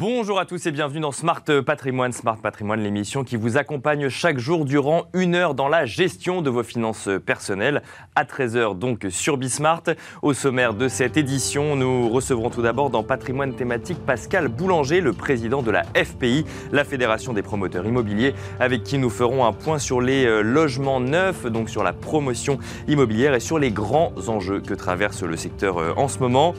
Bonjour à tous et bienvenue dans Smart Patrimoine. Smart Patrimoine, l'émission qui vous accompagne chaque jour durant une heure dans la gestion de vos finances personnelles. À 13h donc sur Bismart. Au sommaire de cette édition, nous recevrons tout d'abord dans Patrimoine thématique Pascal Boulanger, le président de la FPI, la Fédération des promoteurs immobiliers, avec qui nous ferons un point sur les euh, logements neufs, donc sur la promotion immobilière et sur les grands enjeux que traverse le secteur euh, en ce moment.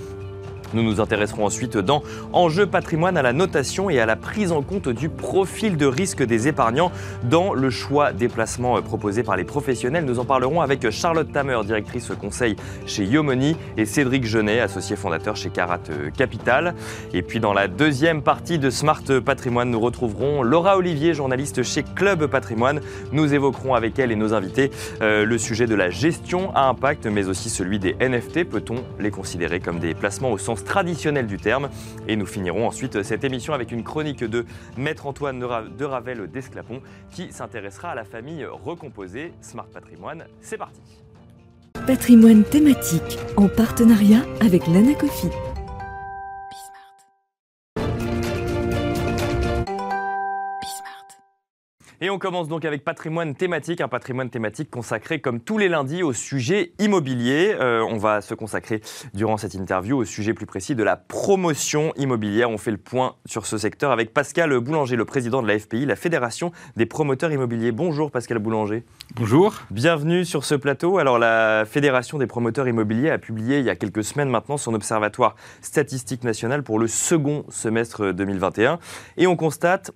Nous nous intéresserons ensuite dans Enjeux patrimoine à la notation et à la prise en compte du profil de risque des épargnants dans le choix des placements euh, proposés par les professionnels. Nous en parlerons avec Charlotte Tamer, directrice conseil chez Yomoni, et Cédric Genet, associé fondateur chez Carat euh, Capital. Et puis dans la deuxième partie de Smart Patrimoine, nous retrouverons Laura Olivier, journaliste chez Club Patrimoine. Nous évoquerons avec elle et nos invités euh, le sujet de la gestion à impact, mais aussi celui des NFT. Peut-on les considérer comme des placements au sens traditionnel du terme. Et nous finirons ensuite cette émission avec une chronique de Maître Antoine de Ravel d'Esclapon qui s'intéressera à la famille recomposée. Smart Patrimoine, c'est parti. Patrimoine thématique en partenariat avec l'Anacofi. Et on commence donc avec patrimoine thématique, un patrimoine thématique consacré comme tous les lundis au sujet immobilier. Euh, on va se consacrer durant cette interview au sujet plus précis de la promotion immobilière. On fait le point sur ce secteur avec Pascal Boulanger, le président de la FPI, la Fédération des promoteurs immobiliers. Bonjour Pascal Boulanger. Bonjour. Bienvenue sur ce plateau. Alors la Fédération des promoteurs immobiliers a publié il y a quelques semaines maintenant son observatoire statistique national pour le second semestre 2021 et on constate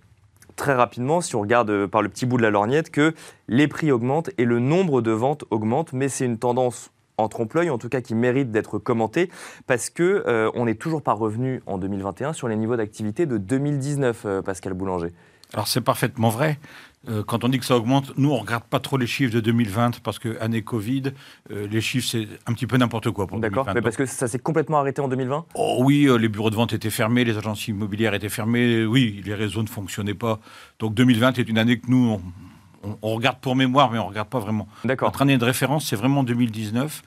très rapidement, si on regarde euh, par le petit bout de la lorgnette, que les prix augmentent et le nombre de ventes augmente, mais c'est une tendance en trompe-l'œil, en tout cas qui mérite d'être commentée, parce que euh, on n'est toujours pas revenu en 2021 sur les niveaux d'activité de 2019, euh, Pascal Boulanger. Alors c'est parfaitement vrai. Euh, quand on dit que ça augmente, nous, on ne regarde pas trop les chiffres de 2020 parce que année Covid, euh, les chiffres, c'est un petit peu n'importe quoi pour D'accord, mais parce que ça s'est complètement arrêté en 2020 Oh oui, euh, les bureaux de vente étaient fermés, les agences immobilières étaient fermées, oui, les réseaux ne fonctionnaient pas. Donc 2020 est une année que nous, on, on regarde pour mémoire, mais on ne regarde pas vraiment. D'accord. Notre année de référence, c'est vraiment 2019.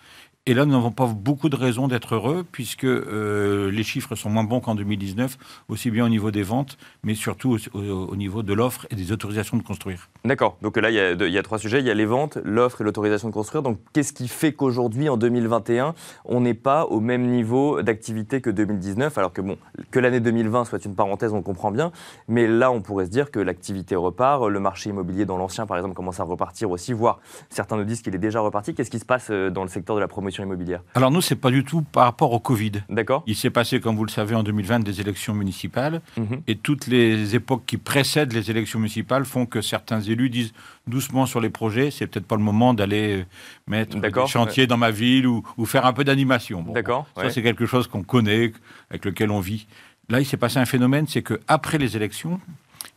Et là, nous n'avons pas beaucoup de raisons d'être heureux, puisque euh, les chiffres sont moins bons qu'en 2019, aussi bien au niveau des ventes, mais surtout au, niveau de l'offre et des autorisations de construire. D'accord. Donc là, il y, a, trois sujets. Il y a les ventes, l'offre et l'autorisation de construire. Donc qu'est-ce qui fait qu'aujourd'hui, en 2021, on n'est pas au même niveau d'activité que 2019 Alors que, bon, que l'année 2020 soit une parenthèse, on comprend bien. Mais là, on pourrait se dire que l'activité repart. Le marché immobilier dans l'ancien, par exemple, commence à repartir aussi, voire certains nous disent qu'il est déjà reparti. Qu'est-ce qui se passe euh, dans le secteur de la promotion immobilière Alors nous, c'est pas du tout par rapport au Covid. D'accord. Il s'est passé, comme vous le savez, en 2020 des élections municipales. Mhm. Et toutes les époques qui précèdent les élections municipales font que certains élus disent doucement sur les projets, c'est peut-être pas le moment d'aller mettre des chantiers dans ma ville ou, faire un peu d'animation. D'accord. Ça, c'est quelque chose qu'on connaît, avec lequel on vit. Là, il s'est passé un phénomène, c'est qu'après les élections,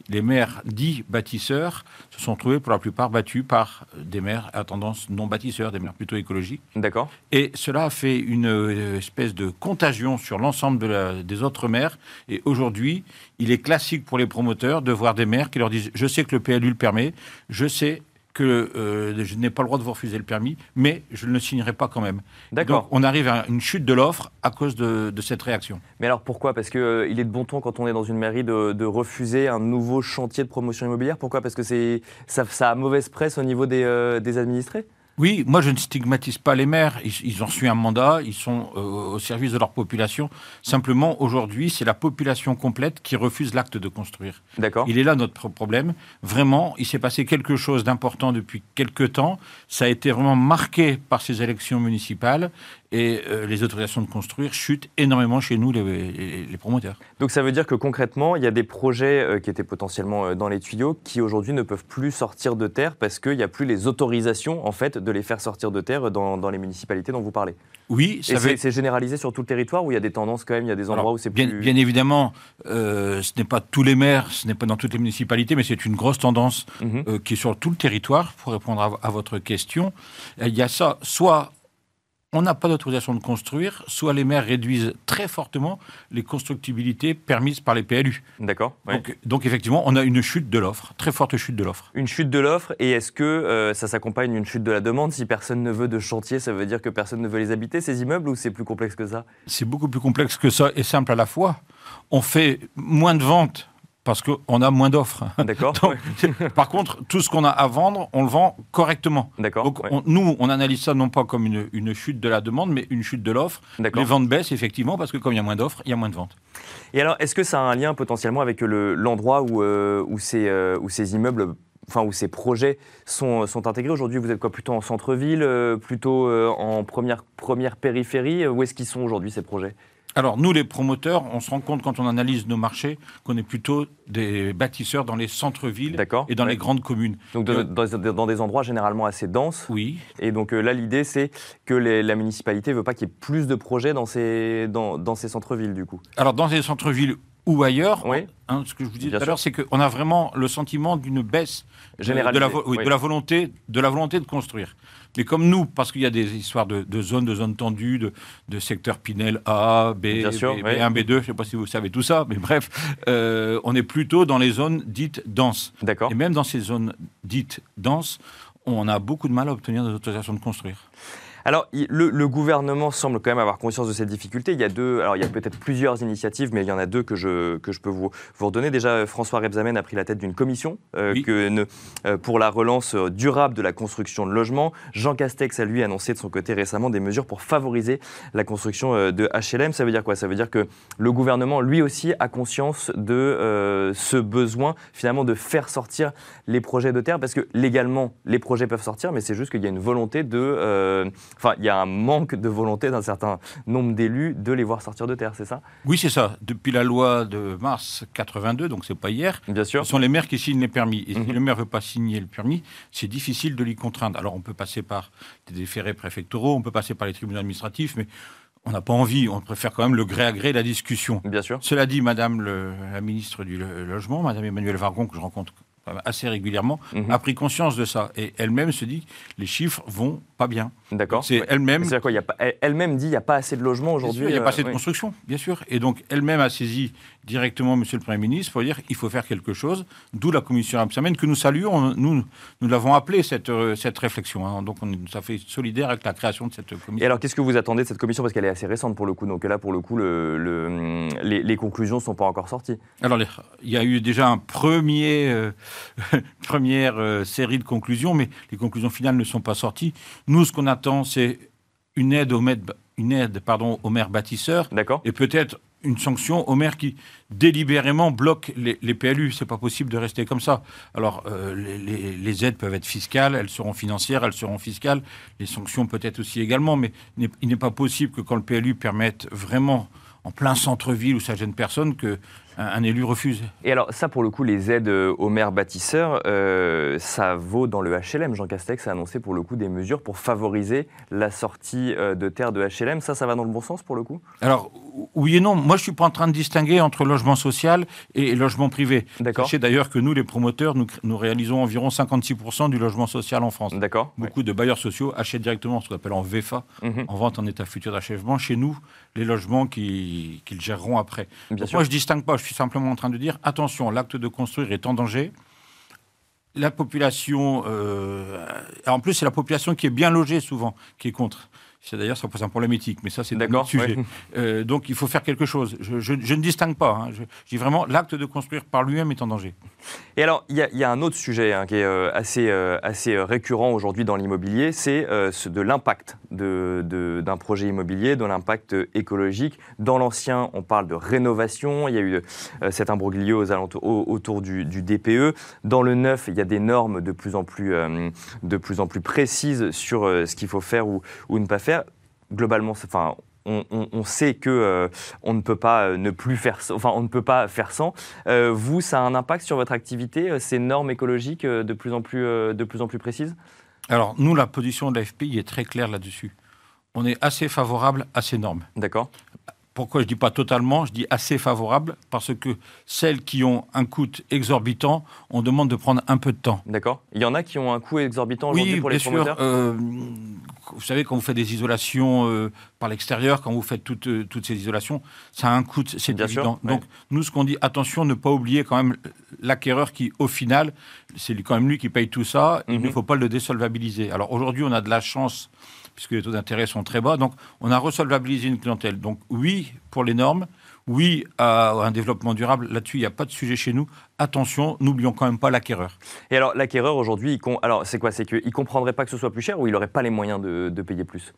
les maires dits bâtisseurs se sont trouvés pour la plupart battus par des maires à tendance non bâtisseurs, des maires plutôt écologiques. D'accord. Et cela a fait une euh, espèce de contagion sur l'ensemble des autres maires. Et aujourd'hui, il est classique pour les promoteurs de voir des maires qui leur disent Je sais que le PLU le permet, je sais que euh, je n'ai pas le droit de vous refuser le permis, mais je ne le signerai pas quand même. D'accord. On arrive à une chute de l'offre à cause de, cette réaction. Mais alors pourquoi? Parce qu'il euh, il est de bon ton quand on est dans une mairie de, refuser un nouveau chantier de promotion immobilière? Pourquoi? Parce que ça, ça a mauvaise presse au niveau des, euh, des administrés? Oui, moi je ne stigmatise pas les maires. Ils, ont su un mandat, ils sont euh, au service de leur population. Simplement, aujourd'hui, c'est la population complète qui refuse l'acte de construire. D'accord. Il est là notre problème. Vraiment, il s'est passé quelque chose d'important depuis quelques temps. Ça a été vraiment marqué par ces élections municipales et euh, les autorisations de construire chutent énormément chez nous, les, promoteurs. Donc ça veut dire que concrètement, il y a des projets euh, qui étaient potentiellement euh, dans les tuyaux qui aujourd'hui ne peuvent plus sortir de terre parce qu'il n'y a plus les autorisations en fait de les faire sortir de terre dans, dans les municipalités dont vous parlez. Oui, c'est généralisé sur tout le territoire ou il y a des tendances quand même, il y a des endroits où c'est plus... Bien évidemment, ce n'est pas tous les maires, ce n'est pas dans toutes les municipalités, mais c'est une grosse tendance mhm. qui est sur tout le territoire, pour répondre à, à votre question. Il y a ça, soit on n'a pas d'autorisation de construire, soit les maires réduisent très fortement les constructibilités permises par les PLU. D'accord. donc, effectivement, on a une chute de l'offre, très forte chute de l'offre. Une chute de l'offre, et est-ce que euh, ça s'accompagne d'une chute de la demande? Si personne ne veut de chantier, ça veut dire que personne ne veut les habiter, ces immeubles, ou c'est plus complexe que ça? C'est beaucoup plus complexe que ça et simple à la fois. On fait moins de ventes parce qu'on a moins d'offres. D'accord Par contre, tout ce qu'on a à vendre, on le vend correctement. D'accord. Donc, ouais. on- nous, on analyse ça non pas comme une, une chute de la demande, mais une chute de l'offre. D'accord. Les ventes baissent, effectivement, parce que comme il y a moins d'offres, il y a moins de ventes. Et alors, est-ce que ça a un lien potentiellement avec le- l'endroit où, euh, où, ces, euh, où ces immeubles, enfin où ces projets sont, sont intégrés? Aujourd'hui Vous êtes quoi Plutôt en centre-ville, euh, plutôt euh, en première, première périphérie? Où est-ce qu'ils sont aujourd'hui ces projets? Alors, nous, les promoteurs, on se rend compte quand on analyse nos marchés qu'on est plutôt des bâtisseurs dans les centres-villes et dans Ouais. les grandes communes. Donc de- Euh, dans, dans des endroits généralement assez denses. Oui, Et donc euh, là, l'idée, c'est que les- la municipalité ne veut pas qu'il y ait plus de projets dans ces, dans, dans ces centres-villes, du coup. Alors, dans les centres-villes ou ailleurs, Oui. hein, ce que je vous disais tout à l'heure, c'est qu'on a vraiment le sentiment d'une baisse de- de, la, vo- oui, oui. de, la volonté, de la volonté de construire. Mais comme nous, parce qu'il y a des histoires de, de zones, de zones tendues, de, de secteurs Pinel A, B, Bien sûr, B, oui. B1, B2, je ne sais pas si vous savez tout ça, mais bref, euh, on est plutôt dans les zones dites denses. D'accord. Et même dans ces zones dites denses, on a beaucoup de mal à obtenir des autorisations de construire. Alors, le, le gouvernement semble quand même avoir conscience de cette difficulté. Il y a deux, alors il y a peut-être plusieurs initiatives, mais il y en a deux que je, que je peux vous, vous redonner. Déjà, François Rebsamen a pris la tête d'une commission euh, Oui. que ne- euh, pour la relance euh, durable de la construction de logements. Jean Castex a lui annoncé de son côté récemment des mesures pour favoriser la construction euh, de HLM. Ça veut dire quoi? Ça veut dire que le gouvernement, lui aussi, a conscience de euh, ce besoin finalement de faire sortir les projets de terre, parce que légalement, les projets peuvent sortir, mais c'est juste qu'il y a une volonté de... Enfin, il y a un manque de volonté d'un certain nombre d'élus de les voir sortir de terre, c'est ça? Oui, c'est ça. Depuis la loi de mars 82, donc c'est pas hier, Bien sûr. Ce sont les maires qui signent les permis. Et si Mhm. le maire ne veut pas signer le permis, c'est difficile de l'y contraindre. Alors on peut passer par des déférés préfectoraux, on peut passer par les tribunaux administratifs, mais on n'a pas envie. On préfère quand même le gré à gré, la discussion. Bien sûr. Cela dit, Madame le- la ministre du Lo- Logement, Madame Emmanuelle Vargon, que je rencontre assez régulièrement, Mhm. a pris conscience de ça. Et elle-même se dit les chiffres vont pas bien. D'accord. C'est elle-même C'est-à-dire quoi il y a pas- elle- Elle-même dit qu'il n'y a pas assez de logements aujourd'hui. Il n'y a euh, pas assez de oui. construction, bien sûr. Et donc, elle-même a saisi directement Monsieur le Premier ministre pour dire qu'il faut faire quelque chose, d'où la commission Absamen que nous saluons. Nous, nous l'avons appelée, cette, euh, cette réflexion. hein. Donc, on est tout à fait solidaire avec la création de cette Et commission. alors, qu'est-ce que vous attendez de cette commission? Parce qu'elle est assez récente pour le coup. Donc là, pour le coup, le- le- les, les conclusions ne sont pas encore sorties. Alors, il y a eu déjà un premier, euh, première euh, série de conclusions, mais les conclusions finales ne sont pas sorties. Nous, ce qu'on attend, c'est une aide aux maires, une aide, pardon, aux maires bâtisseurs D'accord et peut-être une sanction aux maires qui délibérément bloquent les, les PLU. C'est pas possible de rester comme ça. Alors euh, les, les- les aides peuvent être fiscales, elles seront financières, elles seront fiscales. Les sanctions peut-être aussi également, mais il n'est- il n'est pas possible que quand le PLU permette vraiment en plein centre-ville où ça gêne personne que un, élu refuse. Et alors, ça, pour le coup, les aides euh, aux maires bâtisseurs, euh, ça vaut dans le HLM. Jean Castex a annoncé pour le coup des mesures pour favoriser la sortie euh, de terre de HLM. Ça, ça va dans le bon sens pour le coup? Alors oui et non. Moi je suis pas en train de distinguer entre logement social et logement privé. D'accord. Sachez d'ailleurs que nous les promoteurs nous, nous réalisons environ 56% du logement social en France. D'accord Ouais. Beaucoup de bailleurs sociaux achètent directement ce qu'on appelle en VFA, Mhm. en vente en état futur d'achèvement, chez nous, les logements qui- qu'ils géreront après. Bien Donc sûr. moi, je distingue pas, je suis simplement en train de dire, attention, l'acte de construire est en danger. La population, euh, en plus, c'est la population qui est bien logée souvent, qui est contre. C'est d'ailleurs, ça pose un problème éthique, mais ça, c'est un D'accord, sujet. ouais. Euh, donc, il faut faire quelque chose. Je, je- je ne distingue pas. hein. Je, je dis vraiment, l'acte de construire par lui-même est en danger. Et alors, il y, a- il y a un autre sujet hein, qui est euh, assez, euh, assez récurrent aujourd'hui dans l'immobilier, c'est ce- de l'impact de- de- d'un projet immobilier, de l'impact écologique. Dans l'ancien, on parle de rénovation, il y a eu cet imbroglio aux alentours- au- autour du, du DPE. Dans le neuf, il y a des normes de plus en plus, de plus, en plus précises sur ce qu'il faut faire ou, ou ne pas faire. Globalement, enfin, on, on- on sait que euh, on ne peut pas euh, ne plus faire, sans- enfin, on ne peut pas faire sans. Euh, vous, ça a un impact sur votre activité, ces normes écologiques de plus en plus, de plus en plus précises? Alors, nous, la position de l'AFPI est très claire là-dessus. On est assez favorable à ces normes. D'accord Pourquoi je dis pas totalement, je dis assez favorable, parce que celles qui ont un coût exorbitant, on demande de prendre un peu de temps. D'accord. Il y en a qui ont un coût exorbitant aujourd'hui Oui, pour bien les sûr. promoteurs euh, vous savez, quand vous faites des isolations euh, par l'extérieur, quand vous faites toutes, euh, toutes ces isolations, ça a un coût, c'est Bien évident. sûr, Donc, nous, ce qu'on dit, attention, ne pas oublier quand même l'acquéreur qui, au final, c'est quand même lui qui paye tout ça. Il Mhm. ne faut pas le désolvabiliser. Alors, aujourd'hui, on a de la chance, puisque les taux d'intérêt sont très bas. Donc, on a resolvabilisé une clientèle. Donc, oui, pour les normes. Oui, à un développement durable. Là-dessus, il n'y a pas de sujet chez nous. Attention, n'oublions quand même pas l'acquéreur. Et alors, l'acquéreur aujourd'hui, alors c'est quoi? C'est qu'il comprendrait pas que ce soit plus cher ou il n'aurait pas les moyens de payer plus?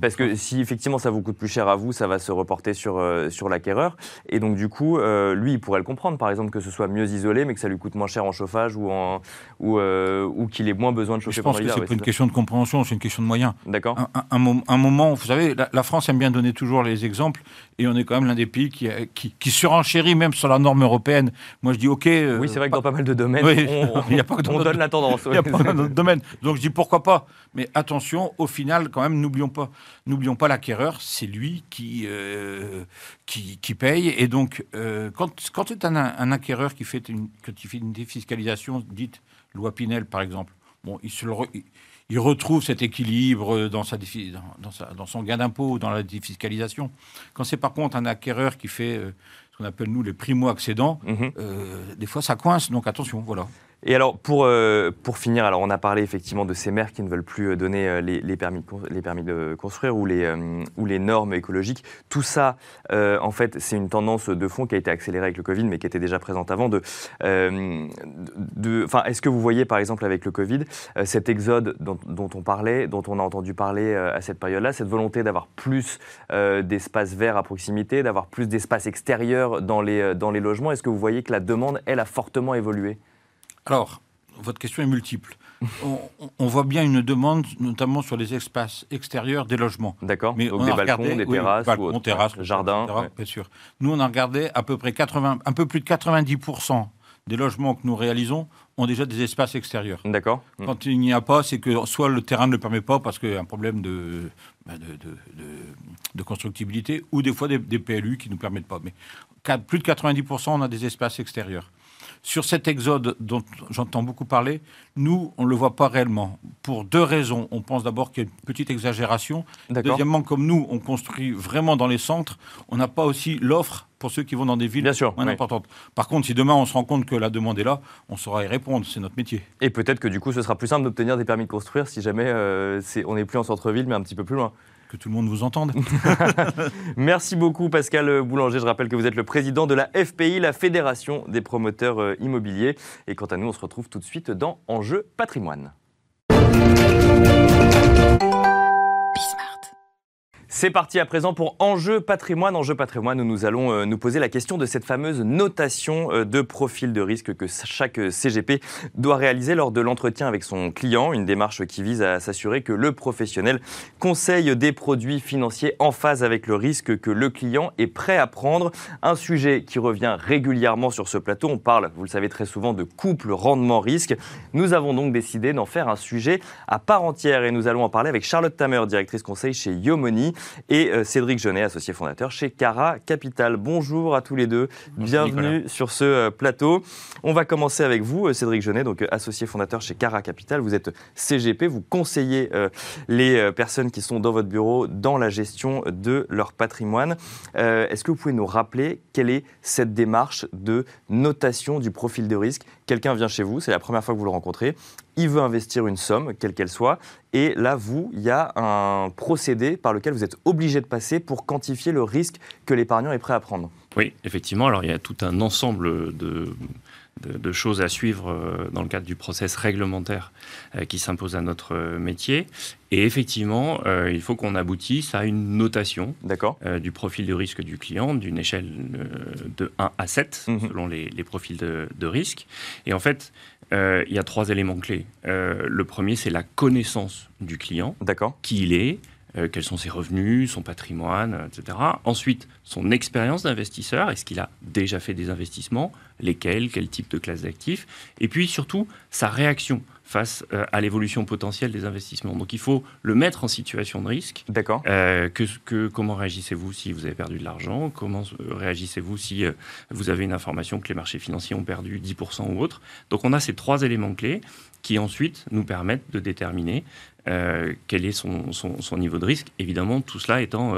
Parce que si effectivement ça vous coûte plus cher à vous, ça va se reporter sur, euh, sur l'acquéreur. Et donc, du coup, euh, lui, il pourrait le comprendre, par exemple, que ce soit mieux isolé, mais que ça lui coûte moins cher en chauffage ou, en, ou, euh, ou qu'il ait moins besoin de chauffer Je pense que c'est ouais, pas une ça. question de compréhension, c'est une question de moyens. D'accord un, un- un mom- un moment, vous savez, la, la France aime bien donner toujours les exemples, et on est quand même l'un des pays qui, qui, qui surenchérit même sur la norme européenne. Moi, je dis OK. Oui, c'est vrai que dans pas mal de domaines, Oui, on, y a pas que on donne la tendance. il n'y a pas dans notre domaine. Donc je dis pourquoi pas. Mais attention, au final, quand même, n'oublions pas, n'oublions pas l'acquéreur, c'est lui qui, euh, qui, qui paye. Et donc, euh, quand, quand c'est un, un acquéreur qui fait une, fait une défiscalisation dite loi Pinel, par exemple, bon, il, se le re- il- il retrouve cet équilibre dans, sa, dans, dans sa- dans son gain d'impôt ou dans la défiscalisation. Quand c'est par contre un acquéreur qui fait euh, ce qu'on appelle nous les primo-accédants, Mhm. euh, des fois ça coince. Donc attention, voilà. Et alors, pour, euh, pour finir, alors on a parlé effectivement de ces maires qui ne veulent plus euh, donner euh, les, permis, les permis de construire ou les, ou les normes écologiques. Tout ça, en fait, c'est une tendance de fond qui a été accélérée avec le Covid, mais qui était déjà présente avant. De, enfin, Est-ce que vous voyez, par exemple, avec le Covid, cet exode dont, on parlait, dont on a entendu parler à cette période-là, cette volonté d'avoir plus d'espaces verts à proximité, d'avoir plus d'espaces extérieurs dans les, dans les logements? Est-ce que vous voyez que la demande, elle, a fortement évolué? Alors, votre question est multiple. on, voit bien une demande, notamment sur les espaces extérieurs des logements. D'accord Mais Donc on des a balcons, regardé- des oui, balcons, ou terrasses, jardins. etc., ouais. Bien sûr. Nous, on a regardé à peu près 80, un peu plus de 90% des logements que nous réalisons ont déjà des espaces extérieurs. D'accord. Quand il n'y a pas, c'est que soit le terrain ne le permet pas parce qu'il y a un problème de, bah, de, de- de- de constructibilité, ou des fois des, des PLU qui ne nous permettent pas. Mais plus de 90%, on a des espaces extérieurs. Sur cet exode dont j'entends beaucoup parler, nous, on ne le voit pas réellement. Pour deux raisons. On pense d'abord qu'il y a une petite exagération. Deuxièmement, comme nous, on construit vraiment dans les centres, on n'a pas aussi l'offre pour ceux qui vont dans des villes Bien sûr, moins oui. importantes. Par contre, si demain on se rend compte que la demande est là, on saura y répondre. C'est notre métier. Et peut-être que du coup, ce sera plus simple d'obtenir des permis de construire si jamais euh, on n'est plus en centre-ville, mais un petit peu plus loin. Que tout le monde vous entende. Merci beaucoup, Pascal Boulanger. Je rappelle que vous êtes le président de la FPI, la Fédération des promoteurs euh, immobiliers. Et quant à nous, on se retrouve tout de suite dans Enjeu patrimoine. C'est parti à présent pour Enjeu patrimoine. Enjeu patrimoine nous allons euh, nous poser la question de cette fameuse notation euh, de profil de risque que chaque euh, CGP doit réaliser lors de l'entretien avec son client. Une démarche qui vise à s'assurer que le professionnel conseille des produits financiers en phase avec le risque que le client est prêt à prendre. Un sujet qui revient régulièrement sur ce plateau. On parle, vous le savez très souvent, de couple rendement-risque. Nous avons donc décidé d'en faire un sujet à part entière et nous allons en parler avec Charlotte Tamer, directrice conseil chez Yomoni et euh, Cédric Genet, associé fondateur chez Cara Capital. Bonjour à tous les deux, bienvenue sur ce euh, plateau. On va commencer avec vous, euh, Cédric Genet, donc associé fondateur chez Cara Capital. Vous êtes CGP, vous conseillez les personnes qui sont dans votre bureau dans la gestion de leur patrimoine. Est-ce que vous pouvez nous rappeler quelle est cette démarche de notation du profil de risque Quelqu'un vient chez vous, c'est la première fois que vous le rencontrez, il veut investir une somme, quelle qu'elle soit, et là, vous, il y a un procédé par lequel vous êtes obligé de passer pour quantifier le risque que l'épargnant est prêt à prendre. Oui, effectivement. Alors, il y a tout un ensemble de, de, de choses à suivre euh, dans le cadre du process réglementaire euh, qui s'impose à notre euh, métier. Et effectivement, euh, il faut qu'on aboutisse à une notation euh, du profil de risque du client d'une échelle de 1 à 7, Mhm. selon les, les profils de, de risque. Et en fait, euh, il y a trois éléments clés. Le premier, c'est la connaissance du client qui il est, quels sont ses revenus, son patrimoine, etc. Ensuite, son expérience d'investisseur, est-ce qu'il a déjà fait des investissements, lesquels, quel type de classe d'actifs, et puis surtout sa réaction face euh, à l'évolution potentielle des investissements. Donc il faut le mettre en situation de risque. D'accord Euh, que, que- comment réagissez-vous si vous avez perdu de l'argent? Comment euh, réagissez-vous si euh, vous avez une information que les marchés financiers ont perdu 10% ou autre? Donc on a ces trois éléments clés qui ensuite nous permettent de déterminer quel est son, son, niveau de risque. Évidemment, tout cela étant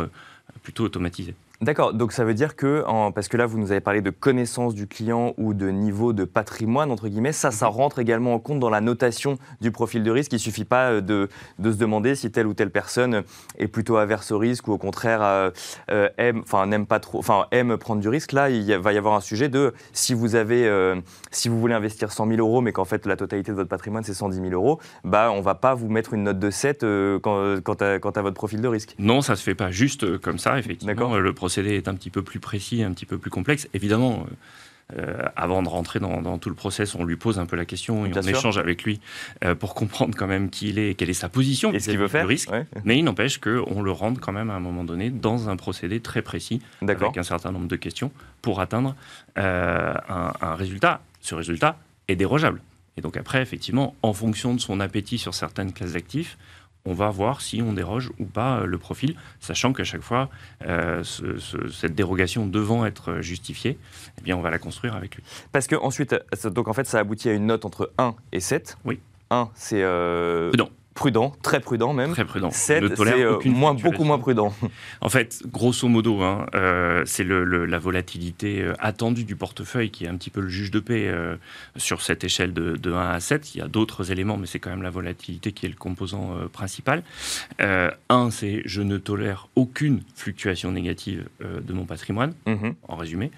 plutôt automatisé. D'accord, donc ça veut dire que, parce que là vous nous avez parlé de connaissance du client ou de niveau de patrimoine, entre guillemets, ça, ça mhm. rentre également en compte dans la notation du profil de risque. Il ne suffit pas euh, de, de, se demander si telle ou telle personne est plutôt averse au risque ou au contraire euh, euh, aime, enfin, n'aime pas trop, enfin, aime prendre du risque. Là, il va y avoir un sujet de si vous avez, si vous voulez investir 100 000 euros, mais qu'en fait la totalité de votre patrimoine c'est 110 000 euros, bah, on ne va pas vous mettre une note de 7 quant, quant, à, quant, à, votre profil de risque. Non, ça ne se fait pas juste comme ça, effectivement. Le procédé est un petit peu plus précis, un petit peu plus complexe. Évidemment, euh, avant de rentrer dans, tout le process, on lui pose un peu la question et on échange avec lui euh, pour comprendre quand même qui il est et quelle est sa position et ce qu'il veut faire. risque. Mais il n'empêche qu'on le rende quand même à un moment donné dans un procédé très précis avec un certain nombre de questions pour atteindre euh, un, un résultat. Ce résultat est dérogeable. Et donc après, effectivement, en fonction de son appétit sur certaines classes d'actifs, on va voir si on déroge ou pas euh, le profil, sachant qu'à chaque fois, euh, cette dérogation devant être justifiée, eh bien, on va la construire avec lui. Parce que ensuite, euh, donc en fait, ça aboutit à une note entre 1 et 7. Oui. 1, c'est... Euh... Non prudent, très prudent même. Très prudent. 7, c'est euh, moins, beaucoup moins prudent. En fait, grosso modo, hein, euh, c'est le, la volatilité euh, attendue du portefeuille qui est un petit peu le juge de paix sur cette échelle de, de, 1 à 7. Il y a d'autres éléments, mais c'est quand même la volatilité qui est le composant principal. 1, c'est je ne tolère aucune fluctuation négative de mon patrimoine, mhm. en résumé.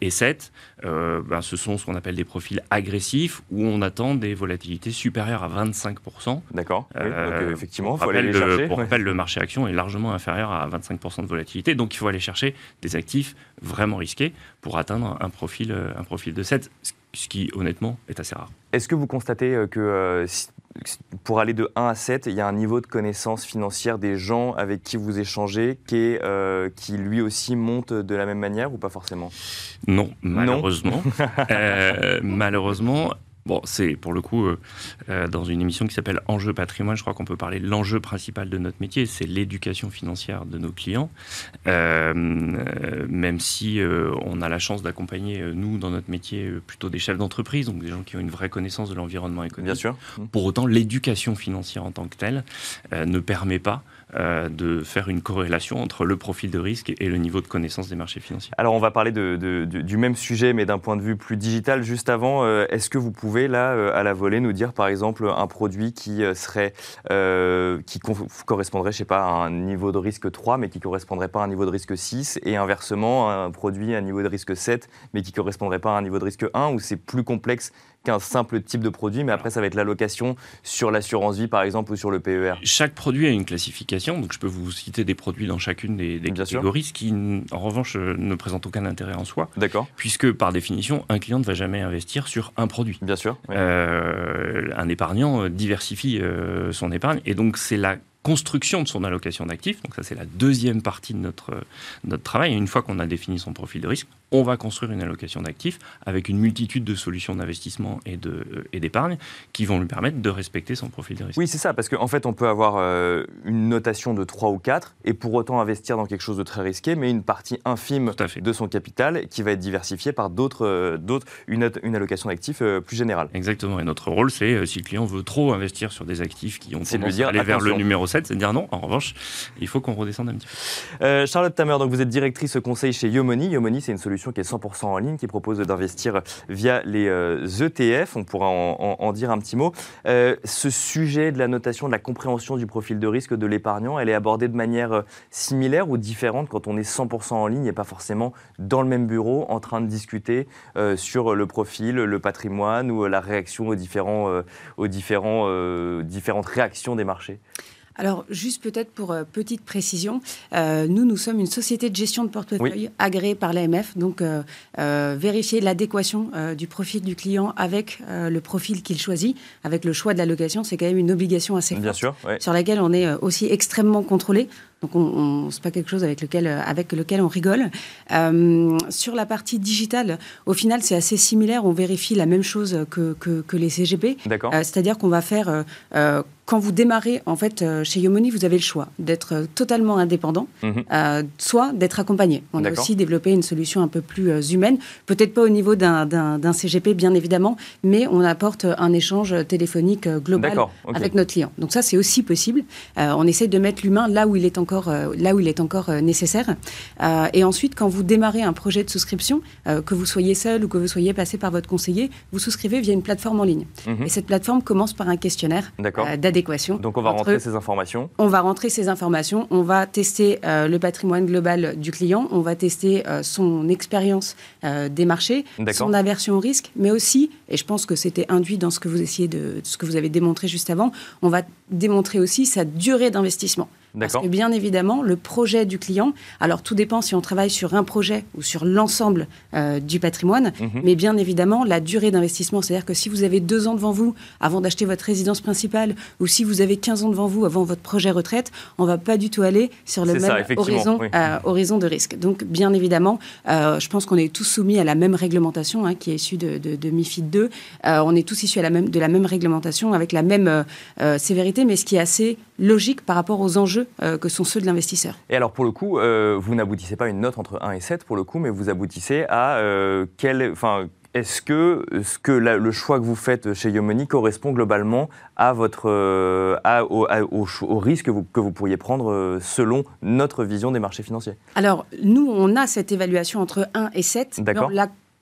et 7, ben, ce sont ce qu'on appelle des profils agressifs où on attend des volatilités supérieures à 25%. D'accord. Euh, effectivement, il faut aller les chercher. Pour rappel, le marché action est largement inférieur à 25% de volatilité, donc il faut aller chercher des actifs vraiment risqués pour atteindre un profil, euh, un profil de 7, ce qui honnêtement est assez rare. Est-ce que vous constatez euh, que pour aller de 1 à 7, il y a un niveau de connaissance financière des gens avec qui vous échangez qui, est, qui lui aussi monte de la même manière ou pas forcément? Non, malheureusement. malheureusement, Bon, c'est pour le coup, euh, euh, dans une émission qui s'appelle Enjeu patrimoine, je crois qu'on peut parler de l'enjeu principal de notre métier, c'est l'éducation financière de nos clients. Euh, même si on a la chance d'accompagner, nous, dans notre métier, plutôt des chefs d'entreprise, donc des gens qui ont une vraie connaissance de l'environnement économique. Bien sûr. Pour autant, l'éducation financière en tant que telle ne permet pas euh, de faire une corrélation entre le profil de risque et le niveau de connaissance des marchés financiers. Alors on va parler du même sujet, mais d'un point de vue plus digital. Juste avant, euh, est-ce que vous pouvez là, euh, à la volée, nous dire par exemple un produit qui serait, qui correspondrait, je sais pas, à un niveau de risque 3, mais qui correspondrait pas à un niveau de risque 6, et inversement un produit à un niveau de risque 7, mais qui correspondrait pas à un niveau de risque 1, ou c'est plus complexe qu'un simple type de produit, mais après ça va être l'allocation sur l'assurance vie par exemple ou sur le PER. Chaque produit a une classification, donc je peux vous citer des produits dans chacune des, catégories, ce qui en revanche euh, ne présente aucun intérêt en soi. D'accord. Puisque par définition, un client ne va jamais investir sur un produit. Bien sûr. Euh, un épargnant euh, diversifie son épargne et donc c'est la construction de son allocation d'actifs. Donc ça, c'est la deuxième partie de notre, notre travail. Et une fois qu'on a défini son profil de risque, on va construire une allocation d'actifs avec une multitude de solutions d'investissement et, de, euh, et d'épargne qui vont lui permettre de respecter son profil de risque. Oui, c'est ça, parce qu'en fait, on peut avoir euh, une notation de 3 ou 4 et pour autant investir dans quelque chose de très risqué, mais une partie infime de son capital qui va être diversifiée par d'autres, euh, d'autres une, une, allocation d'actifs plus générale. Exactement. Et notre rôle, c'est si le client veut trop investir sur des actifs qui ont tendance à aller vers le numéro 7, c'est de dire non. En revanche, il faut qu'on redescende un petit peu. Charlotte Tamer, donc vous êtes directrice conseil chez Yomoni. Yomoni, c'est une solution qui est 100% en ligne, qui propose d'investir via les ETF. Euh, On pourra en, dire un petit mot. Euh, ce sujet de la notation, de la compréhension du profil de risque de l'épargnant, elle est abordée de manière euh, similaire ou différente quand on est 100% en ligne et pas forcément dans le même bureau en train de discuter sur le profil, le patrimoine ou la réaction aux, différents, aux différents, différentes réactions des marchés? Alors, juste peut-être pour euh, petite précision, euh, nous, nous sommes une société de gestion de portefeuille agréée par l'AMF. Donc, euh, vérifier l'adéquation du profil du client avec le profil qu'il choisit, avec le choix de l'allocation, c'est quand même une obligation assez Bien forte sur laquelle on est aussi extrêmement contrôlé. Donc, on, n'est pas quelque chose avec lequel, avec lequel on rigole. Euh, sur la partie digitale, au final, c'est assez similaire. On vérifie la même chose que, que, les CGP. D'accord. C'est-à-dire qu'on va faire quand vous démarrez, en fait, euh, chez Yomoni, vous avez le choix d'être euh, totalement indépendant, mhm. euh, soit d'être accompagné. On a aussi développé une solution un peu plus humaine, peut-être pas au niveau d'un CGP, bien évidemment, mais on apporte un échange téléphonique global avec notre client. Donc ça, c'est aussi possible. on essaye de mettre l'humain là où il est encore, là où il est encore nécessaire. et ensuite, quand vous démarrez un projet de souscription, que vous soyez seul ou que vous soyez passé par votre conseiller, vous souscrivez via une plateforme en ligne. Mhm. Et cette plateforme commence par un questionnaire d'adhésion donc on va rentrer ces informations On va rentrer ces informations, on va tester euh, le patrimoine global du client, on va tester euh, son expérience euh, des marchés, son aversion au risque, mais aussi, et je pense que c'était induit dans ce que vous essayez de, ce que vous avez démontré juste avant, on va démontrer aussi sa durée d'investissement. Parce que bien évidemment, le projet du client, alors tout dépend si on travaille sur un projet ou sur l'ensemble euh, du patrimoine, mhm. mais bien évidemment, la durée d'investissement, c'est-à-dire que si vous avez deux ans devant vous avant d'acheter votre résidence principale, ou si vous avez 15 ans devant vous avant votre projet retraite, on ne va pas du tout aller sur le même horizon, euh, horizon, de risque. Donc bien évidemment, euh, je pense qu'on est tous soumis à la même réglementation hein, qui est issue de, de, MIFID 2. on est tous issus à la même, de la même réglementation avec la même sévérité, mais ce qui est assez logique par rapport aux enjeux euh, que sont ceux de l'investisseur. Et alors pour le coup, euh, vous n'aboutissez pas à une note entre 1 et 7 pour le coup, mais vous aboutissez à euh, quel... Enfin, est-ce que, ce que le choix que vous faites chez Yomoni correspond globalement à votre, à, au, au, risque que vous, que vous, pourriez prendre selon notre vision des marchés financiers? Alors, nous, on a cette évaluation entre 1 et 7. D'accord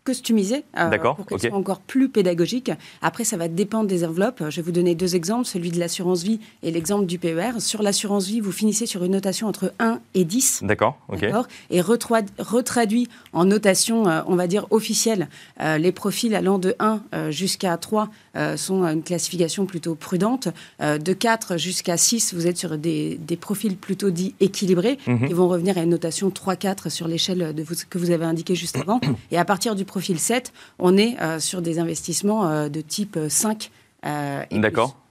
customisé euh, pour qu'elle soit encore plus pédagogique. Après, ça va dépendre des enveloppes. Je vais vous donner deux exemples, celui de l'assurance vie et l'exemple du PER. Sur l'assurance vie, vous finissez sur une notation entre 1 et 10. D'accord, ok. Et retraduit en notation, euh, on va dire, officielle, euh, les profils allant de 1 jusqu'à 3 sont une classification plutôt prudente. de 4 jusqu'à 6, vous êtes sur des, profils plutôt dits équilibrés. Ils mhm. vont revenir à une notation 3-4 sur l'échelle que vous avez indiquée juste avant. Et à partir du profil 7, on est euh, sur des investissements euh, de type 5 euh,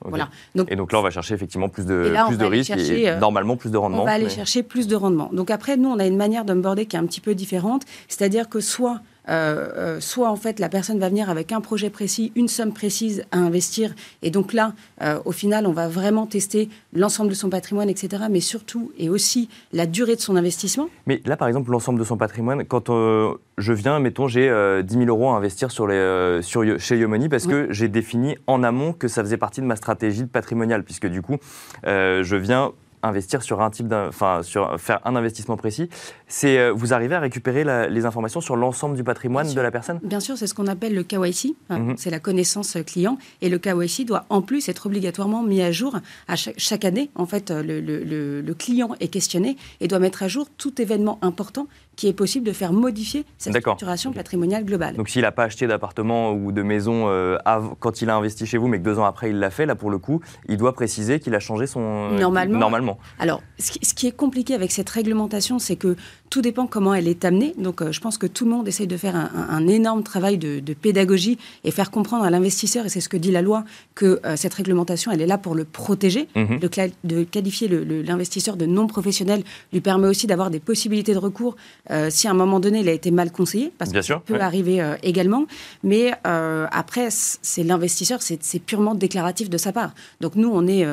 Voilà. Donc, et donc là, on va chercher effectivement plus de, plus de risques et normalement plus de rendement. On va aller chercher plus de rendement. Donc après, nous, on a une manière d'onboarder qui est un petit peu différente. C'est-à-dire que soit euh, euh, soit en fait la personne va venir avec un projet précis, une somme précise à investir, et donc là, euh, au final, on va vraiment tester l'ensemble de son patrimoine, etc., mais surtout et aussi la durée de son investissement. Mais là, par exemple, l'ensemble de son patrimoine, quand je viens, mettons, j'ai 10 000 euros à investir sur les, sur, chez Yomoni parce que j'ai défini en amont que ça faisait partie de ma stratégie de patrimoniale, puisque du coup, je viens investir sur un type, enfin sur faire un investissement précis, c'est euh, vous arrivez à récupérer les informations sur l'ensemble du patrimoine de la personne? Bien sûr, c'est ce qu'on appelle le KYC, hein, mhm. c'est la connaissance client, et le KYC doit en plus être obligatoirement mis à jour à chaque, année. En fait, le, le, client est questionné et doit mettre à jour tout événement important qui est possible de faire modifier sa structuration patrimoniale globale. Donc s'il n'a pas acheté d'appartement ou de maison euh, quand il a investi chez vous, mais que deux ans après il l'a fait, là pour le coup, il doit préciser qu'il a changé son... Euh, normalement. Normalement. Alors, ce qui est compliqué avec cette réglementation, c'est que tout dépend comment elle est amenée. Donc, euh, je pense que tout le monde essaye de faire un, énorme travail de, pédagogie et faire comprendre à l'investisseur, et c'est ce que dit la loi, que cette réglementation, elle est là pour le protéger. Mhm. de, qualifier l'investisseur de non professionnel lui permet aussi d'avoir des possibilités de recours euh, si à un moment donné il a été mal conseillé, parce que ça peut arriver euh, également. Mais euh, après, c'est l'investisseur, c'est purement déclaratif de sa part. Donc nous, on n'est